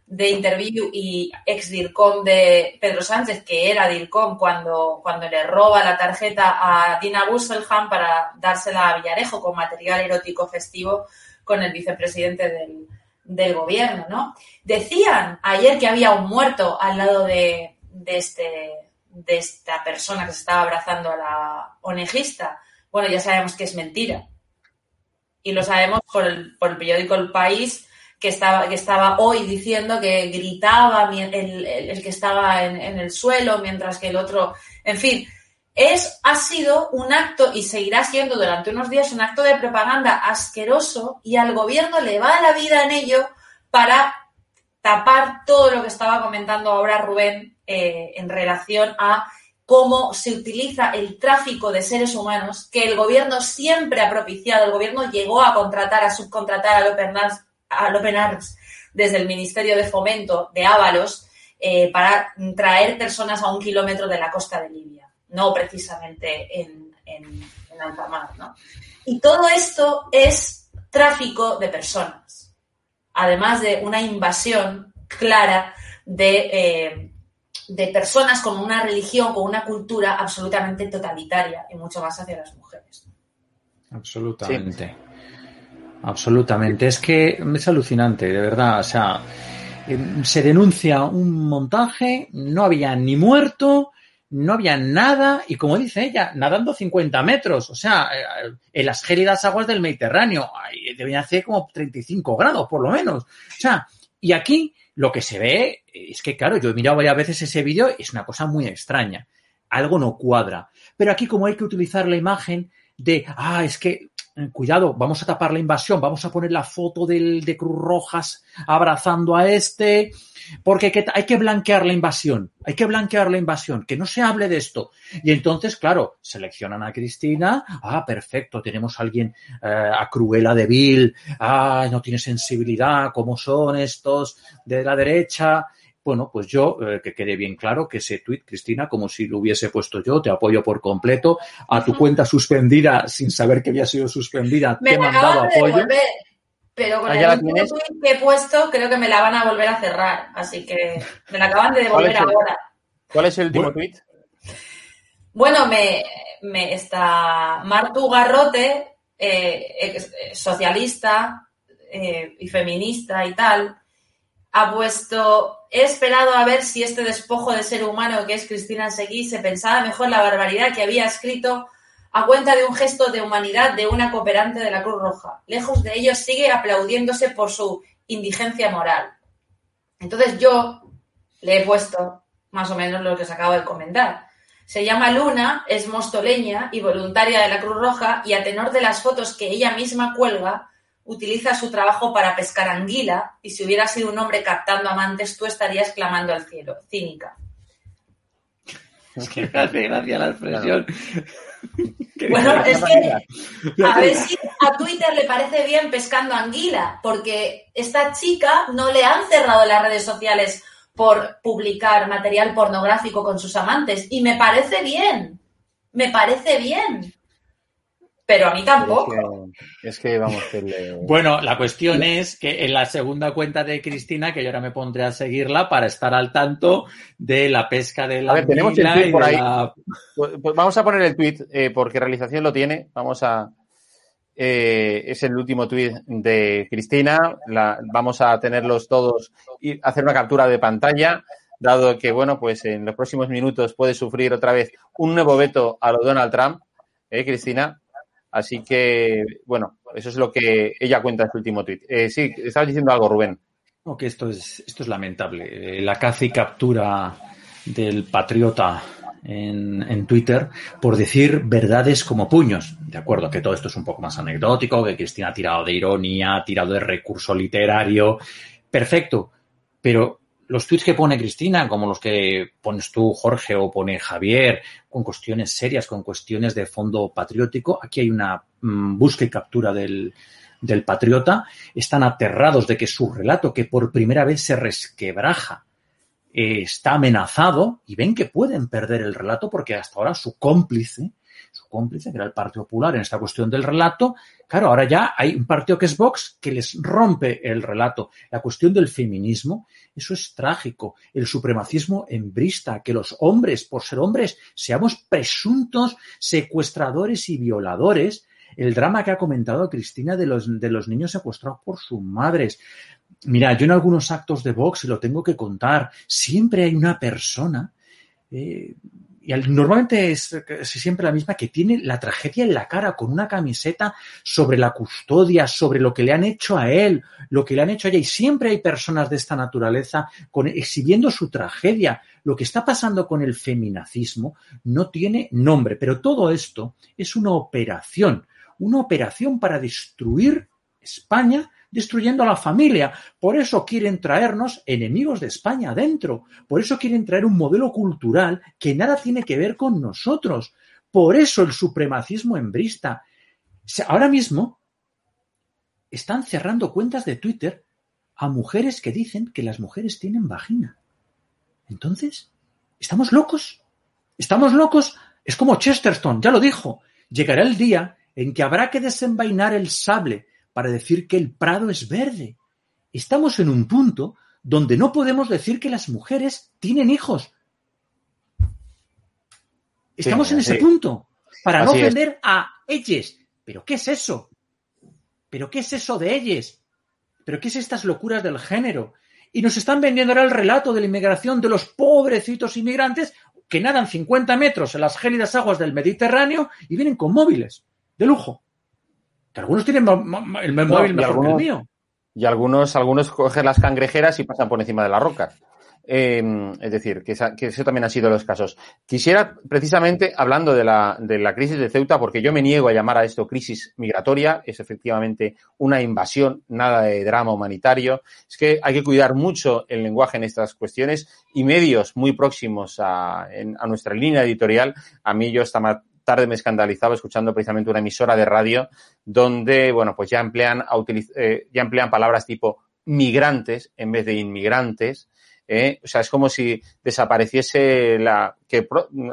de Interview y ex DIRCOM de Pedro Sánchez, que era DIRCOM cuando, cuando le roba la tarjeta a Dina Busselham para dársela a Villarejo con material erótico festivo, con el vicepresidente del, del gobierno, ¿no? Decían ayer que había un muerto al lado de, de, este, de esta persona que se estaba abrazando a la onejista. Bueno, ya sabemos que es mentira. Y lo sabemos por el, por el periódico El País, que estaba, que estaba hoy diciendo que gritaba el, el, el que estaba en, en, el suelo, mientras que el otro, en fin, es, ha sido un acto y seguirá siendo durante unos días un acto de propaganda asqueroso y al gobierno le va la vida en ello para tapar todo lo que estaba comentando ahora Rubén eh, en relación a cómo se utiliza el tráfico de seres humanos que el gobierno siempre ha propiciado. El gobierno llegó a contratar, a subcontratar al Open Arms, al Open Arms desde el Ministerio de Fomento de Ábalos eh, para traer personas a un kilómetro de la costa de Libia no precisamente en, en, en alta mar. ¿no? Y todo esto es tráfico de personas, además de una invasión clara de, eh, de personas con una religión, con una cultura absolutamente totalitaria y mucho más hacia las mujeres. Absolutamente. Absolutamente. Es que es alucinante, de verdad. O sea, se denuncia un montaje, no había ni muerto, no había nada, y como dice ella, nadando 50 metros, o sea, eh, en las gélidas aguas del Mediterráneo, debían hacer como 35 grados, por lo menos. O sea, y aquí lo que se ve es que, claro, yo he mirado varias veces ese vídeo, es una cosa muy extraña. Algo no cuadra. Pero aquí, como hay que utilizar la imagen de, ah, es que cuidado, vamos a tapar la invasión, vamos a poner la foto del, de Cruz Rojas abrazando a este, porque hay que, blanquear la invasión, hay que blanquear la invasión, que no se hable de esto. Y entonces, claro, seleccionan a Cristina, ah, perfecto, tenemos a alguien, eh, a Cruela de ah, no tiene sensibilidad, ¿cómo son estos de la derecha? Bueno, pues yo, eh, que quede bien claro que ese tuit, Cristina, como si lo hubiese puesto yo, te apoyo por completo, a tu cuenta suspendida sin saber que había sido suspendida, me te he mandado apoyo. Devolver, pero con el último tuit que he puesto, creo que me la van a volver a cerrar, así que me la acaban de devolver ¿Cuál ahora. ¿Cuál es el último tuit? Bueno, me, me está Martu Garrote, eh, socialista eh, y feminista y tal, ha puesto, he esperado a ver si este despojo de ser humano que es Cristina Seguí se pensaba mejor la barbaridad que había escrito a cuenta de un gesto de humanidad de una cooperante de la Cruz Roja. Lejos de ello sigue aplaudiéndose por su indigencia moral. Entonces yo le he puesto más o menos lo que os acabo de comentar. Se llama Luna, es mostoleña y voluntaria de la Cruz Roja y a tenor de las fotos que ella misma cuelga, utiliza su trabajo para pescar anguila y si hubiera sido un hombre captando amantes, tú estarías clamando al cielo. Cínica. Es que me hace gracia la expresión. Bueno, es que a ver si a Twitter le parece bien pescando anguila, porque esta chica no le han cerrado las redes sociales por publicar material pornográfico con sus amantes y me parece bien, me parece bien pero a mí tampoco. Es que, es que vamos, que le... Bueno, la cuestión es que en la segunda cuenta de Cristina, que yo ahora me pondré a seguirla para estar al tanto de la pesca de la. A ver, tenemos el tweet por ahí. La... Pues, pues vamos a poner el tweet eh, porque realización lo tiene. Vamos a. Eh, es el último tweet de Cristina. La, vamos a tenerlos todos y hacer una captura de pantalla dado que, bueno, pues en los próximos minutos puede sufrir otra vez un nuevo veto a lo Donald Trump, ¿eh, Cristina? Así que, bueno, eso es lo que ella cuenta en su último tuit. Eh, sí, estabas diciendo algo, Rubén. No, que esto es, esto es lamentable. Eh, la caza y captura del patriota en, en, Twitter por decir verdades como puños. De acuerdo, que todo esto es un poco más anecdótico, que Cristina ha tirado de ironía, ha tirado de recurso literario. Perfecto. Pero los tweets que pone Cristina, como los que pones tú, Jorge, o pone Javier, con cuestiones serias, con cuestiones de fondo patriótico, aquí hay una mmm, búsqueda y captura del, del patriota, están aterrados de que su relato, que por primera vez se resquebraja, eh, está amenazado y ven que pueden perder el relato porque hasta ahora su cómplice, cómplice, que era el Partido Popular en esta cuestión del relato, claro, ahora ya hay un partido que es Vox que les rompe el relato. La cuestión del feminismo, eso es trágico. El supremacismo embrista, que los hombres, por ser hombres, seamos presuntos secuestradores y violadores, el drama que ha comentado Cristina de los, de los niños secuestrados por sus madres. Mira, yo en algunos actos de Vox, y lo tengo que contar, siempre hay una persona eh, y normalmente es, siempre la misma que tiene la tragedia en la cara con una camiseta sobre la custodia, sobre lo que le han hecho a él, lo que le han hecho a ella. Y siempre hay personas de esta naturaleza exhibiendo su tragedia. Lo que está pasando con el feminacismo no tiene nombre, pero todo esto es una operación, una operación para destruir España destruyendo a la familia. Por eso quieren traernos enemigos de España adentro. Por eso quieren traer un modelo cultural que nada tiene que ver con nosotros. Por eso el supremacismo embrista. Ahora mismo están cerrando cuentas de Twitter a mujeres que dicen que las mujeres tienen vagina. Entonces, ¿estamos locos? ¿Estamos locos? Es como Chesterton, ya lo dijo. Llegará el día en que habrá que desenvainar el sable para decir que el prado es verde. Estamos en un punto donde no podemos decir que las mujeres tienen hijos. Estamos en ese punto. Para no ofender a ellas. ¿Pero qué es eso? ¿Pero qué es eso de ellas? ¿Pero qué es estas locuras del género? Y nos están vendiendo ahora el relato de la inmigración de los pobrecitos inmigrantes que nadan 50 metros en las gélidas aguas del Mediterráneo y vienen con móviles de lujo algunos tienen el móvil mejor que el mío. Y algunos, algunos cogen las cangrejeras y pasan por encima de la roca. Em, es decir, que, eso también ha sido los casos. Quisiera, precisamente, hablando de la, de la crisis de Ceuta, porque yo me niego a llamar a esto crisis migratoria, es efectivamente una invasión, nada de drama humanitario. Es que hay que cuidar mucho el lenguaje en estas cuestiones y medios muy próximos a, a nuestra línea editorial. A mí yo esta, tarde me escandalizaba escuchando precisamente una emisora de radio donde, bueno, pues ya emplean, eh, ya emplean palabras tipo migrantes en vez de inmigrantes. ¿eh? O sea, es como si desapareciese la. que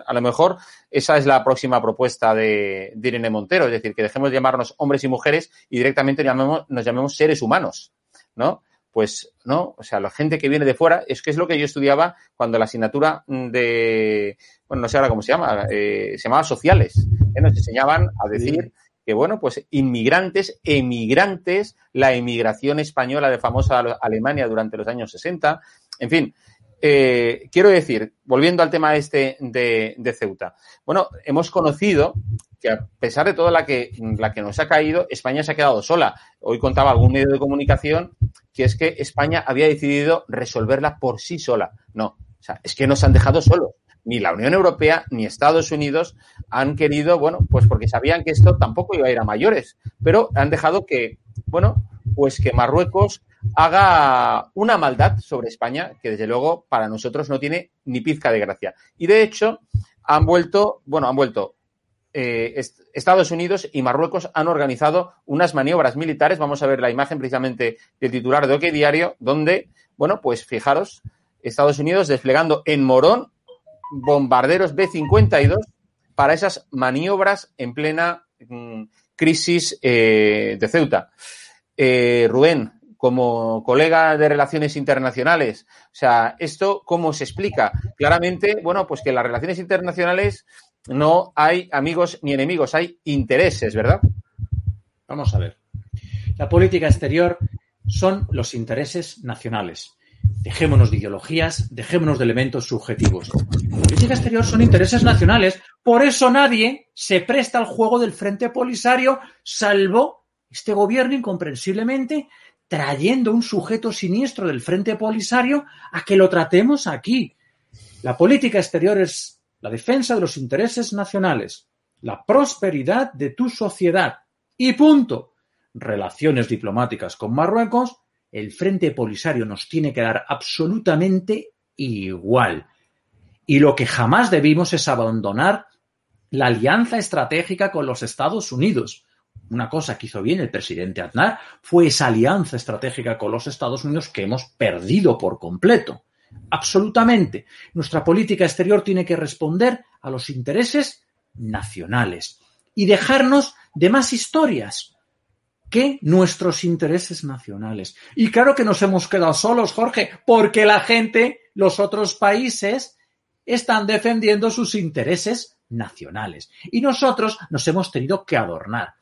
a lo mejor esa es la próxima propuesta de, Irene Montero, es decir, que dejemos de llamarnos hombres y mujeres y directamente nos llamemos seres humanos, ¿no? Pues no, o sea, la gente que viene de fuera, es que es lo que yo estudiaba cuando la asignatura de, bueno, no sé ahora cómo se llama, eh, se llamaba sociales, ¿eh? nos enseñaban a decir que, bueno, pues inmigrantes, emigrantes, la emigración española de famosa Alemania durante los años 60, en fin, eh, quiero decir, volviendo al tema este de, Ceuta, bueno, hemos conocido que a pesar de toda la que, la que nos ha caído, España se ha quedado sola. Hoy contaba algún medio de comunicación que es que España había decidido resolverla por sí sola. No, o sea, es que nos han dejado solos. Ni la Unión Europea ni Estados Unidos han querido, bueno, pues porque sabían que esto tampoco iba a ir a mayores, pero han dejado que, bueno, pues que Marruecos haga una maldad sobre España que desde luego para nosotros no tiene ni pizca de gracia. Y de hecho han vuelto, bueno, han vuelto eh, Estados Unidos y Marruecos han organizado unas maniobras militares. Vamos a ver la imagen precisamente del titular de OK Diario, donde, bueno, pues fijaros, Estados Unidos desplegando en Morón bombarderos B-52 para esas maniobras en plena mm, crisis eh, de Ceuta. Eh, Rubén, como colega de relaciones internacionales, o sea, ¿esto cómo se explica? Claramente, bueno, pues que en las relaciones internacionales no hay amigos ni enemigos, hay intereses, ¿verdad? Vamos a ver. La política exterior son los intereses nacionales. Dejémonos de ideologías, dejémonos de elementos subjetivos. La política exterior son intereses nacionales. Por eso nadie se presta al juego del Frente Polisario, salvo este gobierno incomprensiblemente trayendo un sujeto siniestro del Frente Polisario a que lo tratemos aquí. La política exterior es la defensa de los intereses nacionales, la prosperidad de tu sociedad y punto. Relaciones diplomáticas con Marruecos, el Frente Polisario nos tiene que dar absolutamente igual. Y lo que jamás debimos es abandonar la alianza estratégica con los Estados Unidos una cosa que hizo bien el presidente Aznar fue esa alianza estratégica con los Estados Unidos que hemos perdido por completo. Absolutamente. Nuestra política exterior tiene que responder a los intereses nacionales y dejarnos de más historias que nuestros intereses nacionales. Y claro que nos hemos quedado solos, Jorge, porque la gente, los otros países, están defendiendo sus intereses nacionales. Y nosotros nos hemos tenido que adornar.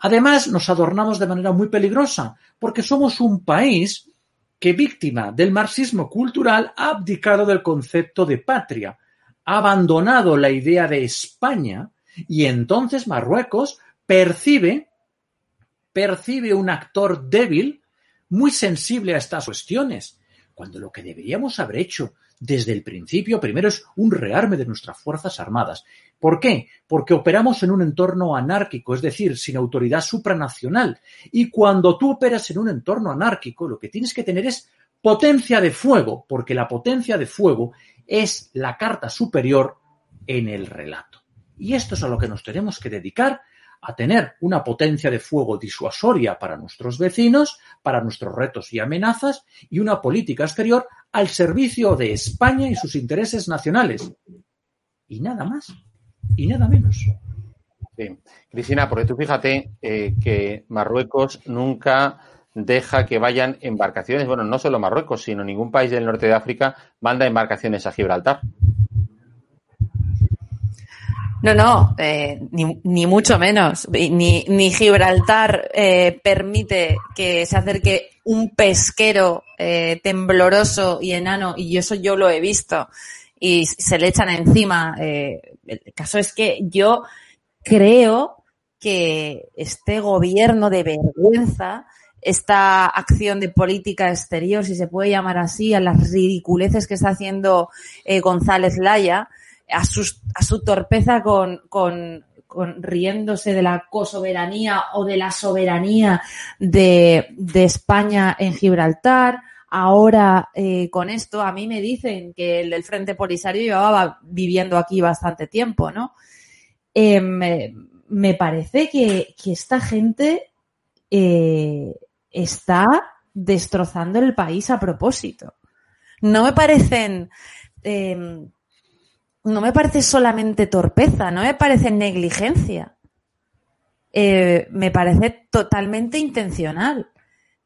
Además, nos adornamos de manera muy peligrosa, porque somos un país que, víctima del marxismo cultural, ha abdicado del concepto de patria, ha abandonado la idea de España y entonces Marruecos percibe, percibe un actor débil muy sensible a estas cuestiones, cuando lo que deberíamos haber hecho desde el principio primero es un rearme de nuestras Fuerzas Armadas. ¿Por qué? Porque operamos en un entorno anárquico, es decir, sin autoridad supranacional. Y cuando tú operas en un entorno anárquico, lo que tienes que tener es potencia de fuego, porque la potencia de fuego es la carta superior en el relato. Y esto es a lo que nos tenemos que dedicar a tener una potencia de fuego disuasoria para nuestros vecinos, para nuestros retos y amenazas, y una política exterior al servicio de España y sus intereses nacionales. Y nada más, y nada menos. Cristina, porque tú fíjate eh, que Marruecos nunca deja que vayan embarcaciones, bueno, no solo Marruecos, sino ningún país del norte de África manda embarcaciones a Gibraltar. No, no, eh, ni, ni, mucho menos. Ni, ni Gibraltar eh, permite que se acerque un pesquero eh, tembloroso y enano, y eso yo lo he visto, y se le echan encima. el caso es que yo creo que este gobierno de vergüenza, esta acción de política exterior, si se puede llamar así, a las ridiculeces que está haciendo González Laya, a, a su torpeza con, con, con, riéndose de la cosoberanía o de la soberanía de, de España en Gibraltar. Ahora, eh, con esto, a mí me dicen que el del Frente Polisario llevaba viviendo aquí bastante tiempo, ¿no? Eh, me, me, parece que, que esta gente eh, está destrozando el país a propósito. No me parecen eh, no me parece solamente torpeza, no me parece negligencia. Eh, me parece totalmente intencional.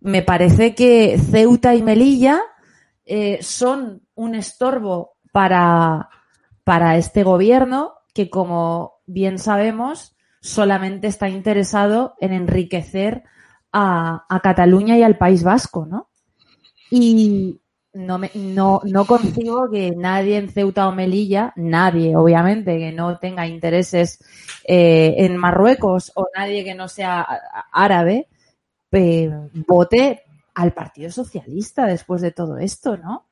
Me parece que Ceuta y Melilla eh, son un estorbo para, para este gobierno que, como bien sabemos, solamente está interesado en enriquecer a, a Cataluña y al País Vasco, ¿no? Y, no, me, no, no concibo que nadie en Ceuta o Melilla, nadie, obviamente, que no tenga intereses eh, en Marruecos o nadie que no sea árabe, eh, vote al Partido Socialista después de todo esto, ¿no?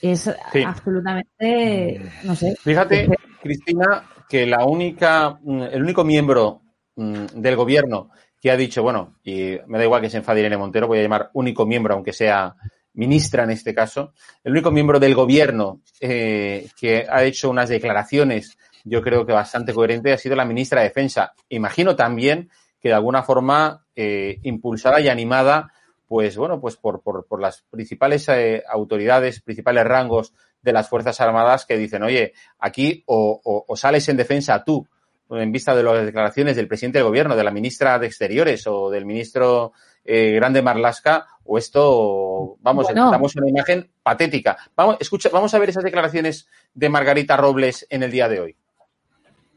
Es sí. absolutamente, no sé. Fíjate, Cristina, que la única, mm, el único miembro mm, del gobierno que ha dicho, bueno, y me da igual que se enfade Irene Montero, voy a llamar único miembro, aunque sea ministra en este caso, el único miembro del gobierno eh, que ha hecho unas declaraciones, yo creo que bastante coherente, ha sido la ministra de Defensa. Imagino también que de alguna forma eh, impulsada y animada, pues bueno, pues por, por, por las principales eh, autoridades, principales rangos de las Fuerzas Armadas que dicen, oye, aquí o, o, o sales en defensa tú, en vista de las declaraciones del presidente del gobierno, de la ministra de Exteriores o del ministro eh, Grande Marlasca, o esto, vamos, bueno. damos una imagen patética. Vamos, escucha, vamos a ver esas declaraciones de Margarita Robles en el día de hoy.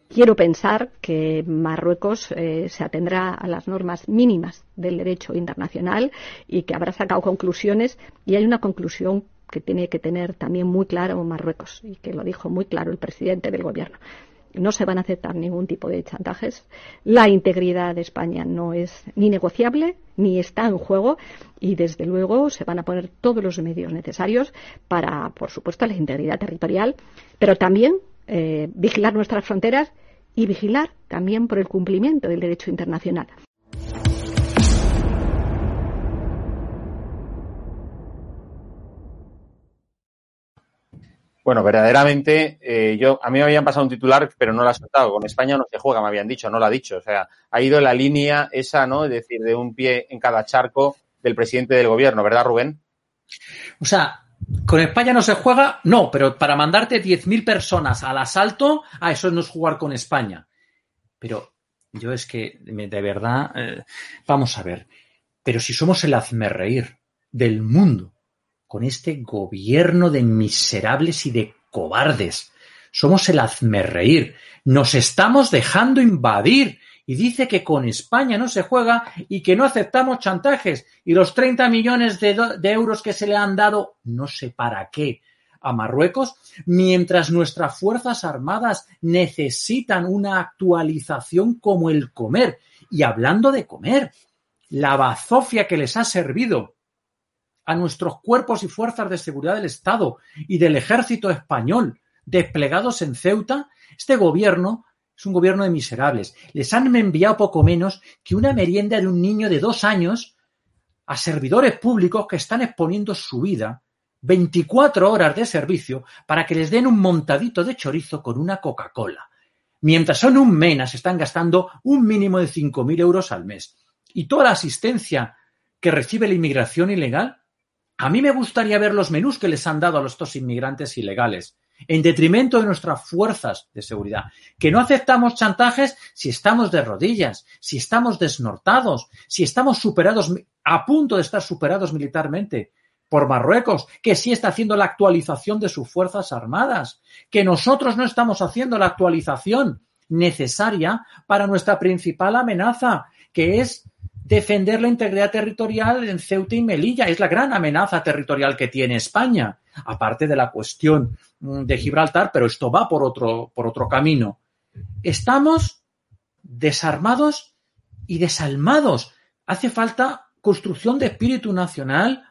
Quiero pensar que Marruecos eh, se atendrá a las normas mínimas del derecho internacional y que habrá sacado conclusiones y hay una conclusión que tiene que tener también muy claro Marruecos y que lo dijo muy claro el presidente del gobierno no se van a aceptar ningún tipo de chantajes. La integridad de España no es ni negociable ni está en juego y desde luego se van a poner todos los medios necesarios para, por supuesto, la integridad territorial, pero también eh, vigilar nuestras fronteras y vigilar también por el cumplimiento del derecho internacional. Bueno, verdaderamente, eh, yo a mí me habían pasado un titular, pero no lo ha soltado. Con España no se juega, me habían dicho, no lo ha dicho. O sea, ha ido la línea esa, ¿no? Es decir, de un pie en cada charco del presidente del gobierno, ¿verdad, Rubén? O sea, con España no se juega, no, pero para mandarte 10.000 personas al asalto, a eso no es jugar con España. Pero yo es que, de verdad, eh, vamos a ver. Pero si somos el hazmerreír del mundo, con este gobierno de miserables y de cobardes. Somos el hazmerreír. Nos estamos dejando invadir y dice que con España no se juega y que no aceptamos chantajes y los 30 millones de, de euros que se le han dado no sé para qué a Marruecos, mientras nuestras Fuerzas Armadas necesitan una actualización como el comer. Y hablando de comer, la bazofia que les ha servido a nuestros cuerpos y fuerzas de seguridad del Estado y del ejército español desplegados en Ceuta, este gobierno es un gobierno de miserables. Les han enviado poco menos que una merienda de un niño de dos años a servidores públicos que están exponiendo su vida 24 horas de servicio para que les den un montadito de chorizo con una Coca-Cola. Mientras son un mena, se están gastando un mínimo de 5.000 euros al mes. Y toda la asistencia que recibe la inmigración ilegal, a mí me gustaría ver los menús que les han dado a los dos inmigrantes ilegales, en detrimento de nuestras fuerzas de seguridad. Que no aceptamos chantajes si estamos de rodillas, si estamos desnortados, si estamos superados, a punto de estar superados militarmente, por Marruecos, que sí está haciendo la actualización de sus Fuerzas Armadas, que nosotros no estamos haciendo la actualización necesaria para nuestra principal amenaza, que es defender la integridad territorial en Ceuta y Melilla. Es la gran amenaza territorial que tiene España, aparte de la cuestión mm, de Gibraltar, pero esto va por otro, por otro camino. Estamos desarmados y desalmados. Hace falta construcción de espíritu nacional,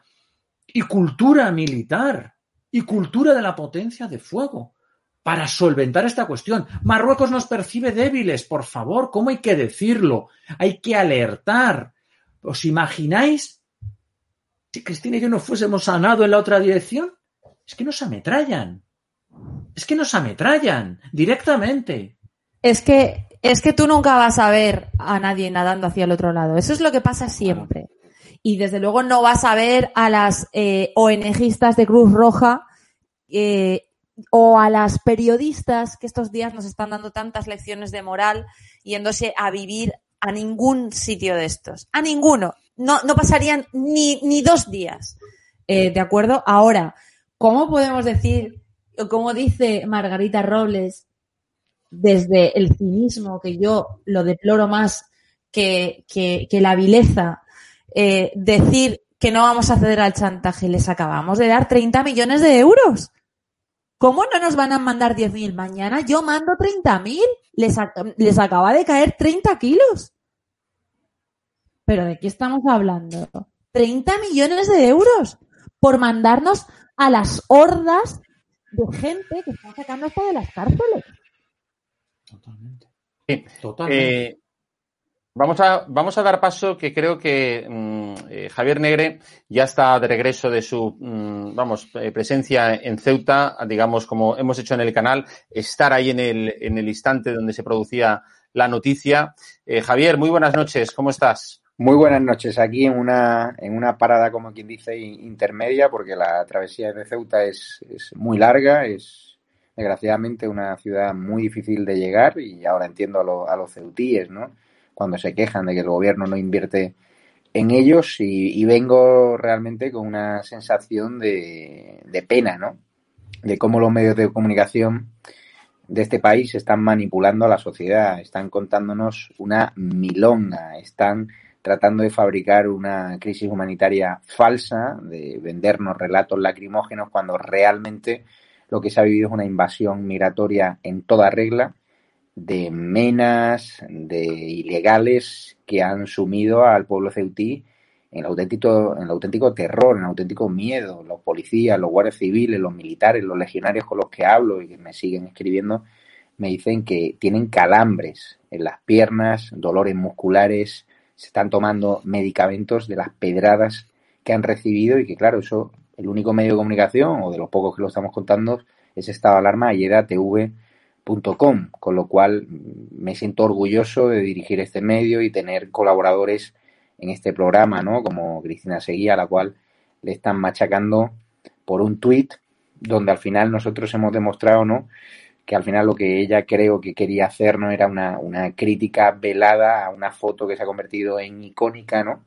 y cultura militar y cultura de la potencia de fuego para solventar esta cuestión. Marruecos nos percibe débiles, por favor, ¿cómo hay que decirlo? Hay que alertar. ¿Os imagináis si Cristina y yo no fuésemos a nado en la otra dirección? Es que nos ametrallan. Es que nos ametrallan directamente. Es que es que tú nunca vas a ver a nadie nadando hacia el otro lado. Eso es lo que pasa siempre y desde luego no vas a ver a las eh, ONGistas de Cruz Roja eh, o a las periodistas que estos días nos están dando tantas lecciones de moral yéndose a vivir a ningún sitio de estos. A ninguno. No, no pasarían ni, ni dos días. Eh, ¿De acuerdo? Ahora, ¿cómo podemos decir, o como dice Margarita Robles, desde el cinismo, que yo lo deploro más que, que, la vileza eh, decir que no vamos a ceder al chantaje, les acabamos de dar 30 millones de euros. ¿Cómo no nos van a mandar 10.000 mañana? Yo mando 30.000. Les, les acaba de caer 30 kilos. ¿Pero de qué estamos hablando? 30 millones de euros por mandarnos a las hordas de gente que están sacando esto de las cárceles. Totalmente. Totalmente. Eh, Vamos a, vamos a dar paso que creo que mm, eh, Javier Negre ya está de regreso de su, mm, vamos, eh, presencia en Ceuta, digamos, como hemos hecho en el canal, estar ahí en el, en el instante donde se producía la noticia. Eh, Javier, muy buenas noches, ¿cómo estás? Muy buenas noches, aquí en una, en una parada, como quien dice, intermedia, porque la travesía de Ceuta es, es muy larga, es desgraciadamente una ciudad muy difícil de llegar y ahora entiendo a, a los ceutíes, ¿no? Cuando se quejan de que el gobierno no invierte en ellos y, vengo realmente con una sensación de, pena, ¿no? De cómo los medios de comunicación de este país están manipulando a la sociedad, están contándonos una milonga, están tratando de fabricar una crisis humanitaria falsa, de vendernos relatos lacrimógenos cuando realmente lo que se ha vivido es una invasión migratoria en toda regla de menas, de ilegales que han sumido al pueblo ceutí en el auténtico, en el auténtico terror, en el auténtico miedo. Los policías, los guardias civiles, los militares, los legionarios con los que hablo y que me siguen escribiendo, me dicen que tienen calambres en las piernas, dolores musculares, se están tomando medicamentos de las pedradas que han recibido y que claro, eso, el único medio de comunicación, o de los pocos que lo estamos contando, es estado de alarma y era TV Com, con lo cual me siento orgulloso de dirigir este medio y tener colaboradores en este programa, ¿no? Como Cristina Seguía, a la cual le están machacando por un tuit donde al final nosotros hemos demostrado, ¿no? Que al final lo que ella creo que quería hacer no era una, una crítica velada a una foto que se ha convertido en icónica, ¿no?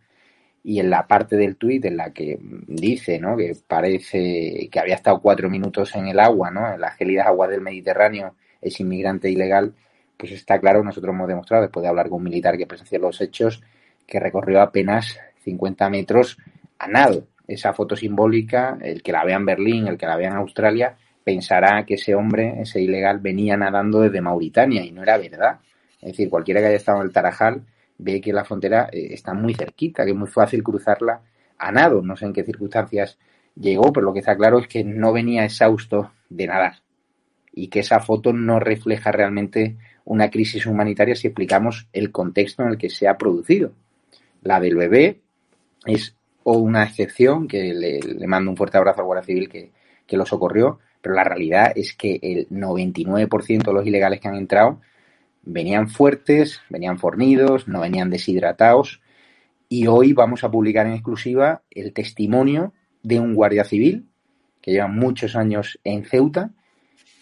Y en la parte del tuit en la que dice, ¿no? Que parece que había estado cuatro minutos en el agua, ¿no? En las gélidas aguas del Mediterráneo es inmigrante ilegal, pues está claro, nosotros hemos demostrado, después de hablar con un militar que presenció los hechos, que recorrió apenas 50 metros a nado. Esa foto simbólica, el que la vea en Berlín, el que la vea en Australia, pensará que ese hombre, ese ilegal, venía nadando desde Mauritania y no era verdad. Es decir, cualquiera que haya estado en el Tarajal ve que la frontera eh, está muy cerquita, que es muy fácil cruzarla a nado. No sé en qué circunstancias llegó, pero lo que está claro es que no venía exhausto de nadar y que esa foto no refleja realmente una crisis humanitaria si explicamos el contexto en el que se ha producido. La del bebé es una excepción, que le, mando un fuerte abrazo al Guardia Civil que, que lo socorrió, pero la realidad es que el 99% de los ilegales que han entrado venían fuertes, venían fornidos, no venían deshidratados y hoy vamos a publicar en exclusiva el testimonio de un guardia civil que lleva muchos años en Ceuta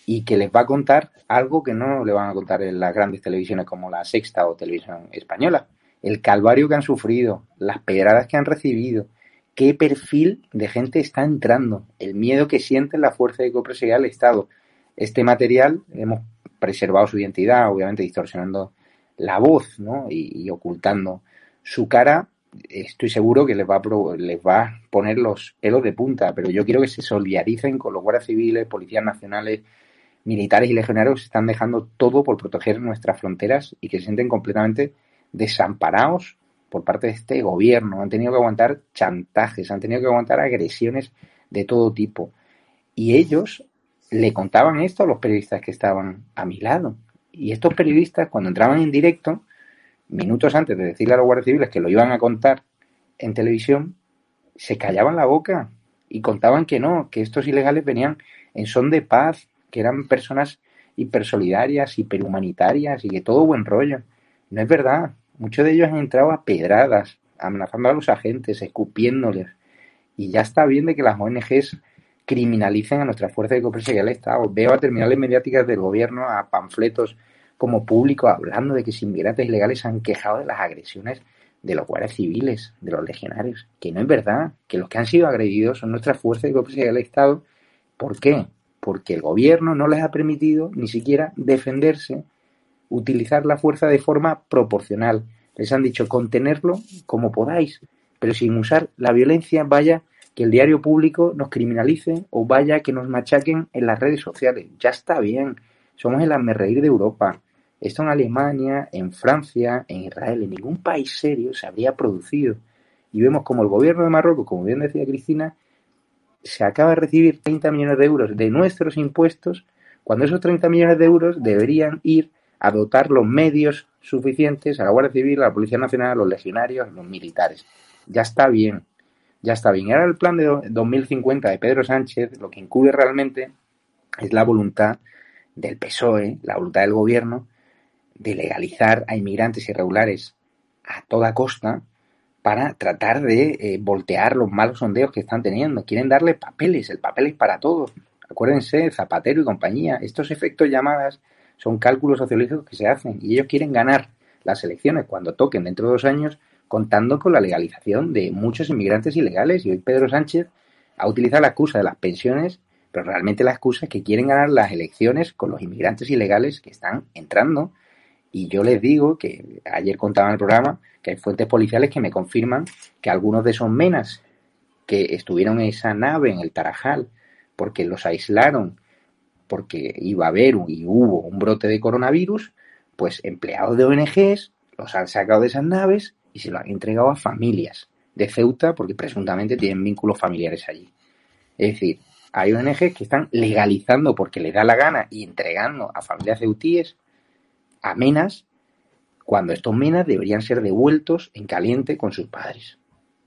y que les va a contar algo que no le van a contar en las grandes televisiones como la Sexta o Televisión Española. El calvario que han sufrido, las pedradas que han recibido, qué perfil de gente está entrando, el miedo que siente la fuerza de copresión del Estado. Este material hemos preservado su identidad, obviamente distorsionando la voz ¿no? y, ocultando su cara. Estoy seguro que les va, a, les va a poner los pelos de punta, pero yo quiero que se solidaricen con los guardias civiles, policías nacionales, militares y legionarios están dejando todo por proteger nuestras fronteras y que se sienten completamente desamparados por parte de este gobierno. Han tenido que aguantar chantajes, han tenido que aguantar agresiones de todo tipo. Y ellos le contaban esto a los periodistas que estaban a mi lado. Y estos periodistas, cuando entraban en directo, minutos antes de decirle a los guardias civiles que lo iban a contar en televisión, se callaban la boca y contaban que no, que estos ilegales venían en son de paz, que eran personas hipersolidarias, hiperhumanitarias y que todo buen rollo. No es verdad. Muchos de ellos han entrado a pedradas, amenazando a los agentes, escupiéndoles. Y ya está bien de que las ONGs criminalicen a nuestras fuerzas de cooperación y al Estado. Veo a terminales mediáticas del gobierno, a panfletos como público hablando de que si inmigrantes ilegales han quejado de las agresiones de los guardias civiles, de los legionarios. Que no es verdad, que los que han sido agredidos son nuestras fuerzas de cooperación del Estado. ¿Por qué? Porque el gobierno no les ha permitido ni siquiera defenderse, utilizar la fuerza de forma proporcional. Les han dicho contenerlo como podáis, pero sin usar la violencia, vaya que el diario público nos criminalice o vaya que nos machaquen en las redes sociales. Ya está bien, somos el reír de Europa. Esto en Alemania, en Francia, en Israel, en ningún país serio se habría producido. Y vemos como el gobierno de Marruecos, como bien decía Cristina, se acaba de recibir 30 millones de euros de nuestros impuestos, cuando esos 30 millones de euros deberían ir a dotar los medios suficientes a la Guardia Civil, a la Policía Nacional, a los legionarios, a los militares. Ya está bien, ya está bien. Ahora el plan de 2050 de Pedro Sánchez lo que incluye realmente es la voluntad del PSOE, la voluntad del gobierno de legalizar a inmigrantes irregulares a toda costa para tratar de eh, voltear los malos sondeos que están teniendo. Quieren darle papeles, el papel es para todos. Acuérdense, Zapatero y compañía, estos efectos llamadas son cálculos sociológicos que se hacen y ellos quieren ganar las elecciones cuando toquen dentro de dos años contando con la legalización de muchos inmigrantes ilegales y hoy Pedro Sánchez ha utilizado la excusa de las pensiones, pero realmente la excusa es que quieren ganar las elecciones con los inmigrantes ilegales que están entrando y yo les digo que ayer contaba en el programa que hay fuentes policiales que me confirman que algunos de esos menas que estuvieron en esa nave en el Tarajal porque los aislaron, porque iba a haber y hubo un brote de coronavirus, pues empleados de ONGs los han sacado de esas naves y se lo han entregado a familias de Ceuta porque presuntamente tienen vínculos familiares allí. Es decir, hay ONGs que están legalizando porque les da la gana y entregando a familias ceutíes a menas cuando estos menas deberían ser devueltos en caliente con sus padres.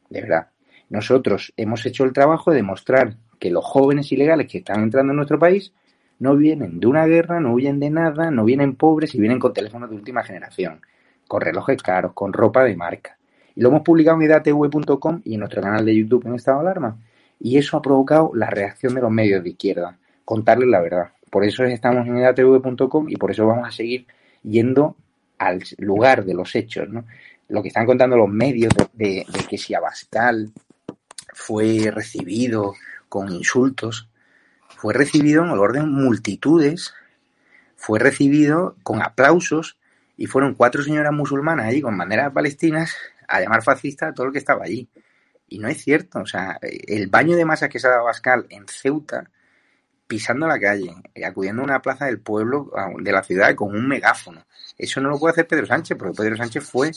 De verdad. Nosotros hemos hecho el trabajo de demostrar que los jóvenes ilegales que están entrando en nuestro país no vienen de una guerra, no vienen de nada, no vienen pobres y vienen con teléfonos de última generación, con relojes caros, con ropa de marca. Y lo hemos publicado en edatv.com y en nuestro canal de YouTube en estado de alarma. Y eso ha provocado la reacción de los medios de izquierda, contarles la verdad. Por eso estamos en edatv.com y por eso vamos a seguir yendo al lugar de los hechos, ¿no? Lo que están contando los medios de, que si Abascal fue recibido con insultos, fue recibido en el orden multitudes, fue recibido con aplausos y fueron cuatro señoras musulmanas allí con banderas palestinas a llamar fascista a todo el que estaba allí. Y no es cierto, o sea, el baño de masas que se ha dado Bascal en Ceuta, pisando la calle, eh, acudiendo a una plaza del pueblo, de la ciudad, con un megáfono. Eso no lo puede hacer Pedro Sánchez, porque Pedro Sánchez fue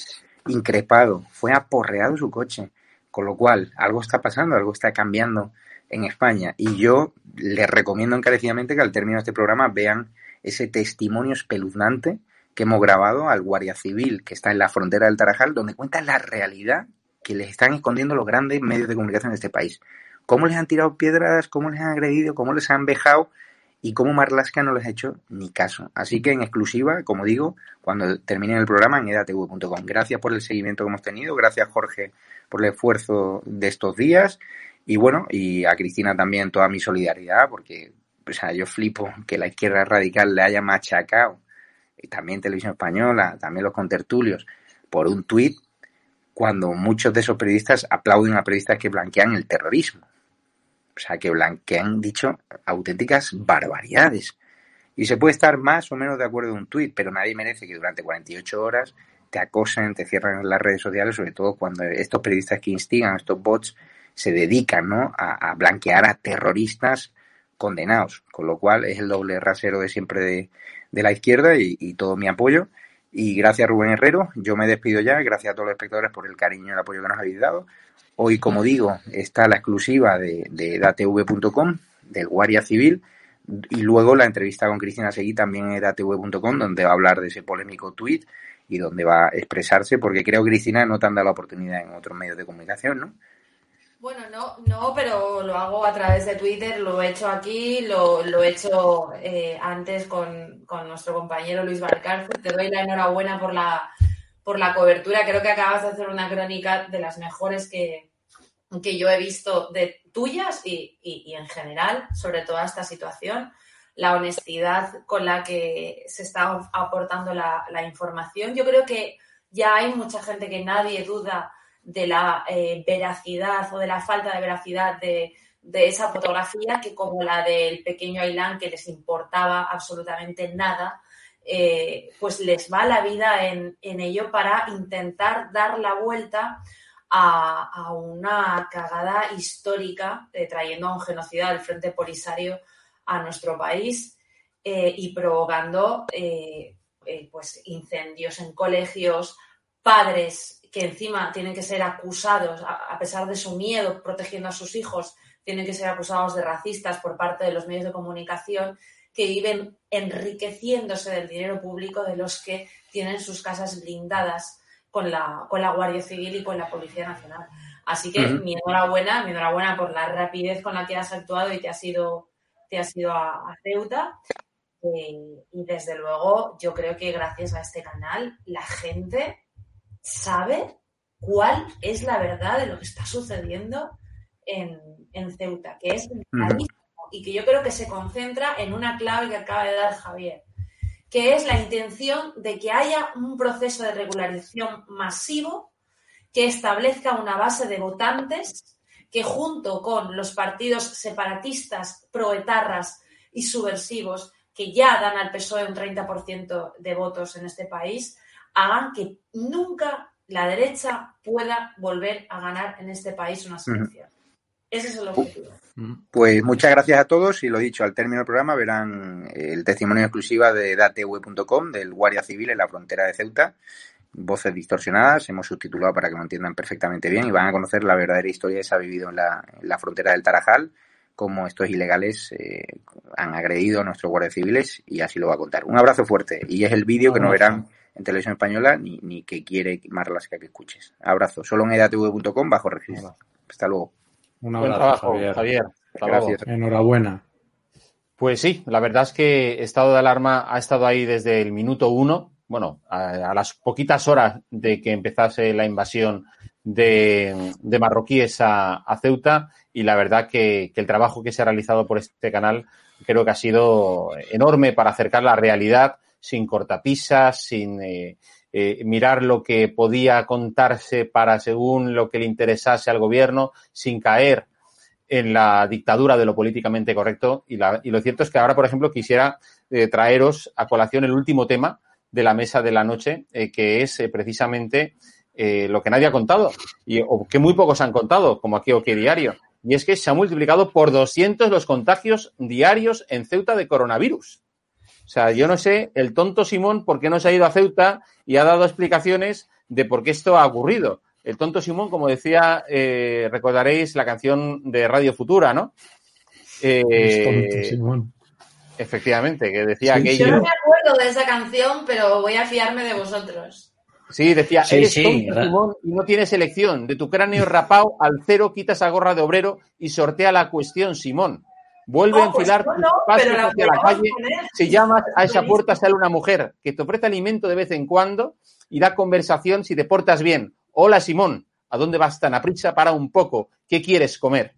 increpado, fue aporreado su coche. Con lo cual, algo está pasando, algo está cambiando en España. Y yo les recomiendo encarecidamente que al término de este programa vean ese testimonio espeluznante que hemos grabado al Guardia Civil que está en la frontera del Tarajal, donde cuenta la realidad que les están escondiendo los grandes medios de comunicación de este país. Cómo les han tirado piedras, cómo les han agredido, cómo les han vejado y cómo Marlaska no les ha hecho ni caso. Así que en exclusiva, como digo, cuando termine el programa en edatv.com. Gracias por el seguimiento que hemos tenido, gracias Jorge por el esfuerzo de estos días y bueno, y a Cristina también toda mi solidaridad porque o sea, yo flipo que la izquierda radical le haya machacado y también Televisión Española, también los contertulios, por un tuit cuando muchos de esos periodistas aplauden a periodistas que blanquean el terrorismo. Sea, que blanquean, dicho, auténticas barbaridades. Y se puede estar más o menos de acuerdo en un tuit, pero nadie merece que durante 48 horas te acosen, te cierran las redes sociales, sobre todo cuando estos periodistas que instigan, estos bots, se dedican ¿no? a, blanquear a terroristas condenados. Con lo cual es el doble rasero de siempre de, de la izquierda y, y, todo mi apoyo. Y gracias Rubén Herrero, yo me despido ya, gracias a todos los espectadores por el cariño y el apoyo que nos habéis dado. Hoy, como digo, está la exclusiva de, de datv.com, del Guardia Civil, y luego la entrevista con Cristina Seguí también en datv.com, donde va a hablar de ese polémico tuit y donde va a expresarse, porque creo, Cristina, no te han dado la oportunidad en otros medios de comunicación, ¿no? Bueno, no, no, pero lo hago a través de Twitter, lo he hecho aquí, lo, lo he hecho eh, antes con, con, nuestro compañero Luis Valcárcel. Te doy la enhorabuena por la, por la cobertura. Creo que acabas de hacer una crónica de las mejores que, que yo he visto de tuyas y, y, en general sobre toda esta situación. La honestidad con la que se está aportando la, la información. Yo creo que ya hay mucha gente que nadie duda de la eh, veracidad o de la falta de veracidad de, de, esa fotografía que como la del pequeño Ailán que les importaba absolutamente nada, eh, pues les va la vida en, en, ello para intentar dar la vuelta a, a una cagada histórica eh, trayendo a un genocida del Frente Polisario a nuestro país eh, y provocando pues incendios en colegios, padres que encima tienen que ser acusados, a, pesar de su miedo, protegiendo a sus hijos, tienen que ser acusados de racistas por parte de los medios de comunicación que viven enriqueciéndose del dinero público de los que tienen sus casas blindadas con la, con la Guardia Civil y con la Policía Nacional. Así que uh -huh. mi enhorabuena, mi enhorabuena por la rapidez con la que has actuado y te has ido, te has ido a, a Ceuta. Eh, y desde luego, yo creo que gracias a este canal, la gente sabe cuál es la verdad de lo que está sucediendo en, en Ceuta, que es clarísimo y que yo creo que se concentra en una clave que acaba de dar Javier, que es la intención de que haya un proceso de regularización masivo que establezca una base de votantes que junto con los partidos separatistas, proetarras y subversivos que ya dan al PSOE un 30% de votos en este país, hagan que nunca la derecha pueda volver a ganar en este país una elecciones. Ese es el objetivo. Pues muchas gracias a todos y lo dicho, al término del programa verán el testimonio exclusiva de datv.com del Guardia Civil en la frontera de Ceuta. Voces distorsionadas, hemos subtitulado para que lo entiendan perfectamente bien y van a conocer la verdadera historia que se ha vivido en la, en la frontera del Tarajal, cómo estos ilegales eh, han agredido a nuestros guardias civiles y así lo va a contar. Un abrazo fuerte y es el vídeo que no verán en televisión española ni, ni que quiere Marlaska que escuches. Abrazo. Solo en edatv.com bajo registro. Hasta luego. Un abrazo, trabajo, Javier. Javier. Gracias. Enhorabuena. Pues sí, la verdad es que estado de alarma ha estado ahí desde el minuto uno, bueno, a, a las poquitas horas de que empezase la invasión de, de marroquíes a, a, Ceuta y la verdad que, que, el trabajo que se ha realizado por este canal creo que ha sido enorme para acercar la realidad sin cortapisas, sin eh, eh, mirar lo que podía contarse para según lo que le interesase al gobierno, sin caer en la dictadura de lo políticamente correcto. Y, la, y lo cierto es que ahora, por ejemplo, quisiera eh, traeros a colación el último tema de la mesa de la noche, eh, que es precisamente lo que nadie ha contado, y, o que muy pocos han contado, como aquí o que diario. Y es que se ha multiplicado por 200 los contagios diarios en Ceuta de coronavirus. O sea, yo no sé, el tonto Simón, por qué no se ha ido a Ceuta y ha dado explicaciones de por qué esto ha ocurrido. El tonto Simón, como decía, eh, recordaréis la canción de Radio Futura, ¿no? Eh, Es tonto, Simón. Efectivamente, que decía Sí, aquello. Yo no me acuerdo de esa canción, pero voy a fiarme de vosotros. Sí, decía, Sí, eres sí, tonto, Simón, y no tienes elección. De tu cráneo rapado al cero quitas a gorra de obrero y sortea la cuestión, Simón. Vuelve a pues enfilar no, tus no, pasos hacia la calle. Si llamas a esa puerta sale una mujer que te ofrece alimento de vez en cuando y da conversación si te portas bien. Hola, Simón. ¿A dónde vas tan a prisa? Para un poco. ¿Qué quieres comer?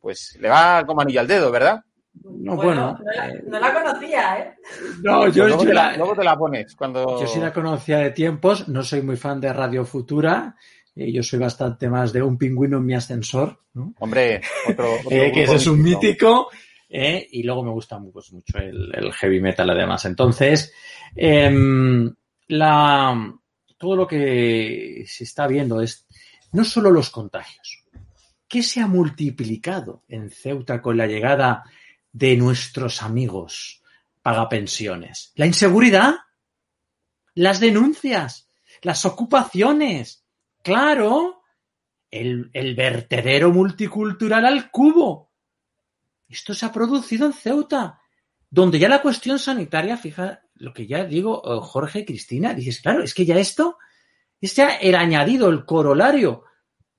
Pues le va como anillo al dedo, ¿verdad? No, bueno, no, la, no la conocía, ¿eh? no, Pues yo, luego, yo te la, la- luego te la pones cuando... yo sí la conocía de tiempos, no soy muy fan de Radio Futura, eh, yo soy bastante más de un pingüino en mi ascensor, ¿no? Hombre, otro, otro Eh, que ese es un mítico. eh, y luego me gusta pues, mucho el, el heavy metal además. Entonces, em, la, todo lo que se está viendo es no solo los contagios, ¿qué se ha multiplicado en Ceuta con la llegada de nuestros amigos pagapensiones? La inseguridad, las denuncias, las ocupaciones, claro, el, vertedero multicultural al cubo. Esto se ha producido en Ceuta, donde ya la cuestión sanitaria, fija lo que ya digo, eh, Jorge Cristina, dices, claro, es que ya esto es ya el añadido, el corolario.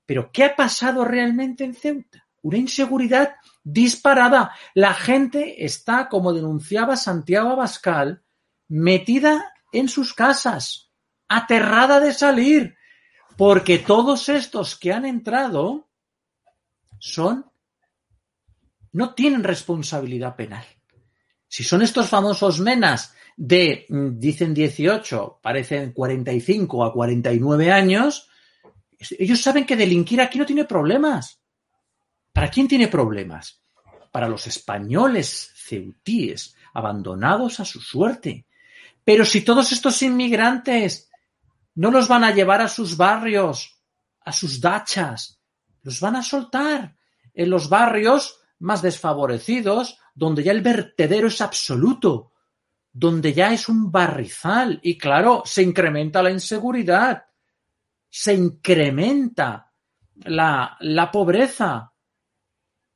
Pero ¿qué ha pasado realmente en Ceuta? Una inseguridad disparada. La gente está, como denunciaba Santiago Abascal, metida en sus casas, aterrada de salir, porque todos estos que han entrado son no tienen responsabilidad penal. Si son estos famosos menas de, mm, dicen 18, parecen 45 a 49 años, ellos saben que delinquir aquí no tiene problemas. ¿Para quién tiene problemas? Para los españoles ceutíes, abandonados a su suerte. Pero si todos estos inmigrantes no los van a llevar a sus barrios, a sus dachas, los van a soltar en los barrios más desfavorecidos, donde ya el vertedero es absoluto, donde ya es un barrizal y claro, se incrementa la inseguridad, se incrementa la, la pobreza.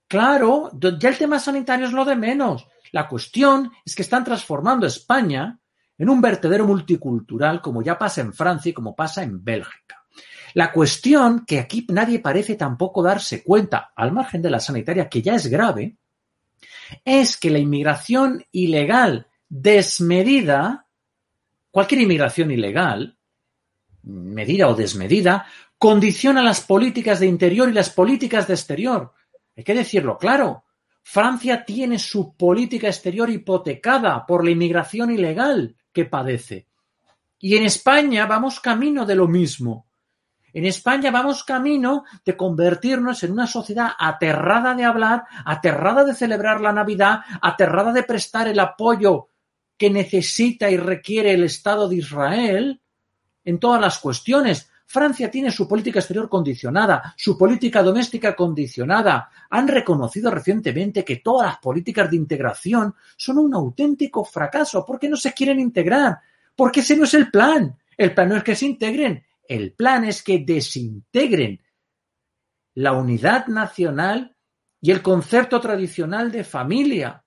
Claro, ya el tema sanitario es lo de menos. La cuestión es que están transformando España en un vertedero multicultural como ya pasa en Francia y como pasa en Bélgica. La cuestión que aquí nadie parece tampoco darse cuenta, al margen de la sanitaria, que ya es grave, es que la inmigración ilegal desmedida, cualquier inmigración ilegal, medida o desmedida, condiciona las políticas de interior y las políticas de exterior. Hay que decirlo claro. Francia tiene su política exterior hipotecada por la inmigración ilegal que padece. Y en España vamos camino de lo mismo. En España vamos camino de convertirnos en una sociedad aterrada de hablar, aterrada de celebrar la Navidad, aterrada de prestar el apoyo que necesita y requiere el Estado de Israel en todas las cuestiones. Francia tiene su política exterior condicionada, su política doméstica condicionada. Han reconocido recientemente que todas las políticas de integración son un auténtico fracaso porque no se quieren integrar, porque ese no es el plan. El plan no es que se integren, el plan es que desintegren la unidad nacional y el concepto tradicional de familia.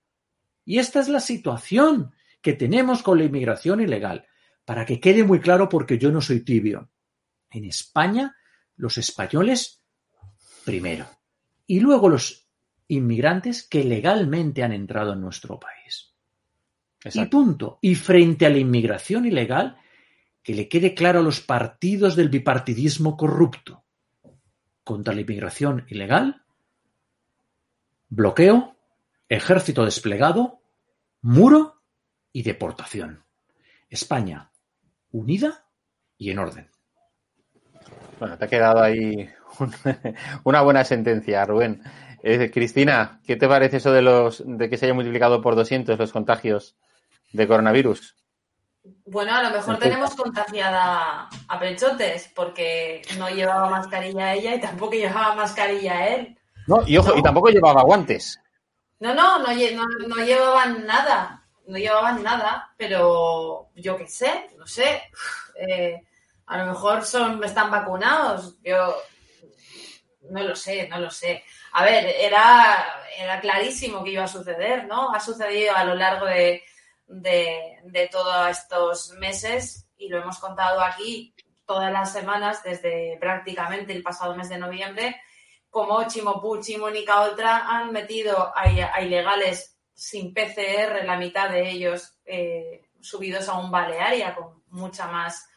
Y esta es la situación que tenemos con la inmigración ilegal. Para que quede muy claro, porque yo no soy tibio. En España, los españoles primero. Y luego los inmigrantes que legalmente han entrado en nuestro país. Y punto. Y frente a la inmigración ilegal, que le quede claro a los partidos del bipartidismo corrupto. Contra la inmigración ilegal, bloqueo, ejército desplegado, muro y deportación. España unida y en orden. Bueno, te ha quedado ahí un- una buena sentencia, Rubén. Eh, Cristina, ¿qué te parece eso de los de que se haya multiplicado por 200 los contagios de coronavirus? Bueno, a lo mejor tenemos contagiada a Pechotes, porque no llevaba mascarilla ella y tampoco llevaba mascarilla él. No, y ojo, y tampoco llevaba guantes. No, no, no, no, no llevaban nada, no llevaban nada, pero yo qué sé, no sé. Eh, a lo mejor son, están vacunados, yo no lo sé, no lo sé. A ver, era, era clarísimo que iba a suceder, ¿no? Ha sucedido a lo largo de, de, todos estos meses y lo hemos contado aquí todas las semanas desde prácticamente el pasado mes de noviembre, como Chimopuch y Mónica Oltra han metido a, a ilegales sin PCR, la mitad de ellos eh, subidos a un Balearia con mucha más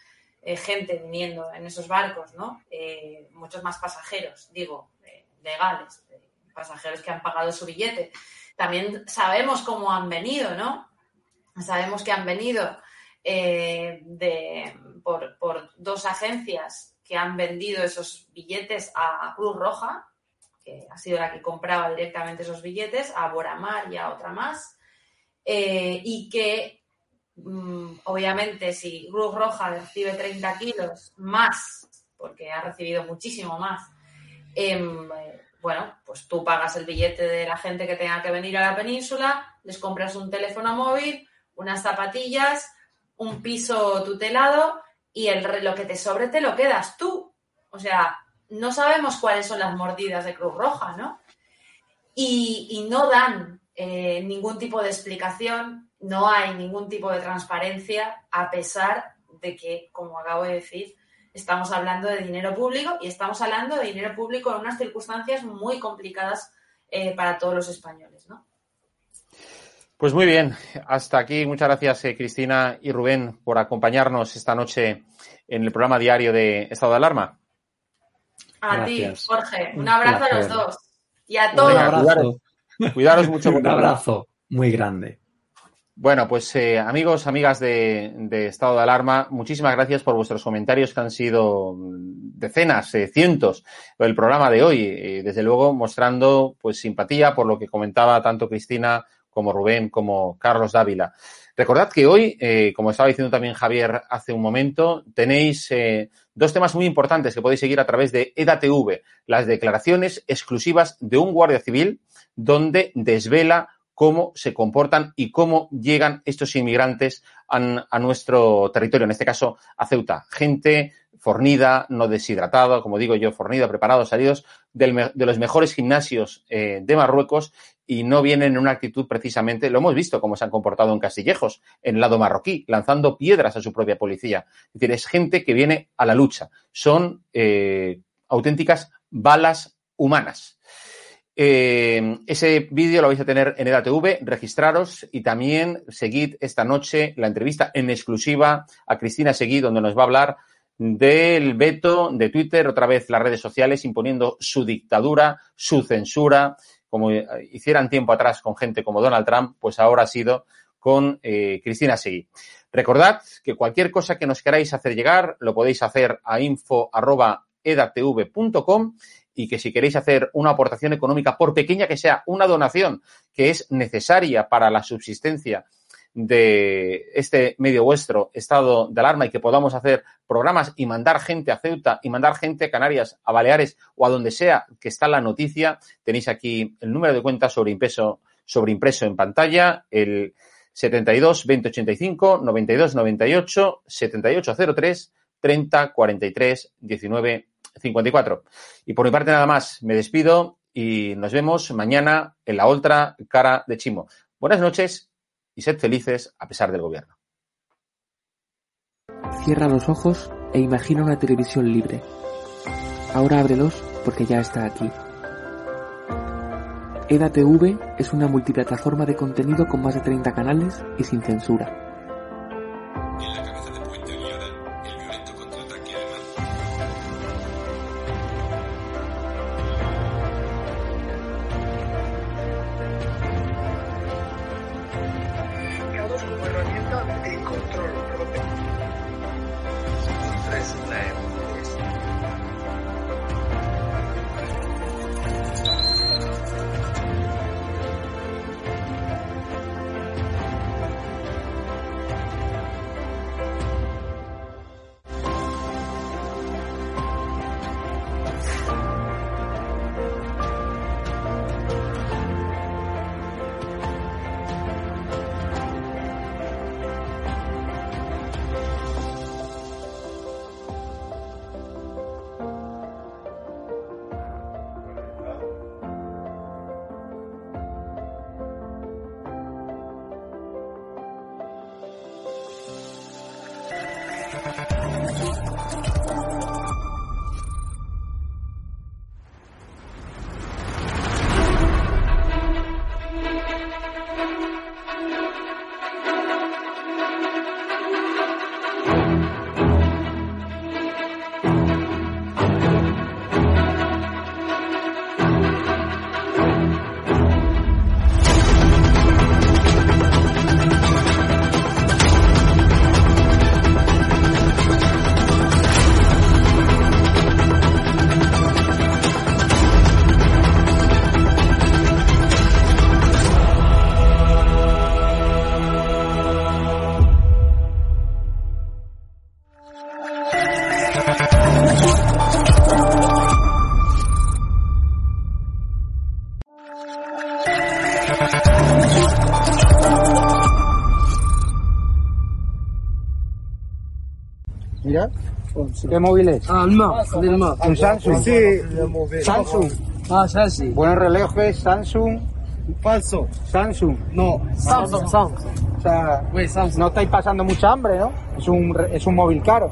eh, gente viniendo en esos barcos, ¿no? Eh, muchos más pasajeros, digo, eh, legales, pasajeros que han pagado su billete. También sabemos cómo han venido, ¿no? Sabemos que han venido de, por, dos agencias que han vendido esos billetes a Cruz Roja, que ha sido la que compraba directamente esos billetes, a Boramar y a otra más, y que obviamente si Cruz Roja recibe 30 kilos más, porque ha recibido muchísimo más, em, bueno, pues tú pagas el billete de la gente que tenga que venir a la península, les compras un teléfono móvil, unas zapatillas, un piso tutelado y el, lo que te sobre te lo quedas tú. O sea, no sabemos cuáles son las mordidas de Cruz Roja, ¿no? Y, y no dan eh, ningún tipo de explicación, no hay ningún tipo de transparencia, a pesar de que, como acabo de decir, estamos hablando de dinero público y estamos hablando de dinero público en unas circunstancias muy complicadas eh, para todos los españoles, ¿no? Pues muy bien, hasta aquí. Muchas gracias, eh, Cristina y Rubén, por acompañarnos esta noche en el programa diario de Estado de Alarma. A Gracias. ti, Jorge, un Un abrazo a los dos y a Un todos. abrazo. Cuidaros mucho. Un abrazo muy grande. Bueno, pues eh, amigos, amigas de, de Estado de Alarma, muchísimas gracias por vuestros comentarios que han sido mm, decenas, eh, cientos, el programa de hoy. Eh, desde luego mostrando pues simpatía por lo que comentaba tanto Cristina como Rubén como Carlos Dávila. Recordad que hoy, eh, como estaba diciendo también Javier hace un momento, tenéis eh, dos temas muy importantes que podéis seguir a través de EDATV, las declaraciones exclusivas de un guardia civil donde desvela cómo se comportan y cómo llegan estos inmigrantes a, nuestro territorio, en este caso a Ceuta. Gente fornida, no deshidratada, como digo yo, fornida, preparados, salidos de los mejores gimnasios eh, de Marruecos y no vienen en una actitud precisamente, lo hemos visto cómo se han comportado en Castillejos, en el lado marroquí, lanzando piedras a su propia policía. Es decir, es gente que viene a la lucha. Son eh, auténticas balas humanas. Eh, ese vídeo lo vais a tener en EDATV, registraros y también seguid esta noche la entrevista en exclusiva a Cristina Seguí, donde nos va a hablar del veto de Twitter, otra vez las redes sociales imponiendo su dictadura, su censura, como hicieran tiempo atrás con gente como Donald Trump, pues ahora ha sido con eh, Cristina Seguí. Recordad que cualquier cosa que nos queráis hacer llegar lo podéis hacer a info.edatv.com y que si queréis hacer una aportación económica, por pequeña que sea, una donación que es necesaria para la subsistencia de este medio vuestro estado de alarma y que podamos hacer programas y mandar gente a Ceuta y mandar gente a Canarias, a Baleares o a donde sea que está la noticia, tenéis aquí el número de cuenta sobre impreso, sobre impreso en pantalla, el 72 2085 92 98 7803 30 43 19 54. Y por mi parte nada más, me despido y nos vemos mañana en la otra cara de Chimo. Buenas noches y sed felices a pesar del gobierno. Cierra los ojos e imagina una televisión libre. Ahora ábrelos porque ya está aquí. EDATV es una multiplataforma de contenido con más de 30 canales y sin censura. ¿Qué móvil es? Alma, Alma. Un Samsung. Sí, Samsung. Ah, sí. Buenos relojes, Samsung. Falso. Samsung. No, Samsung, Samsung. O sea, no estáis pasando mucha hambre, ¿no? Es un, es un móvil caro.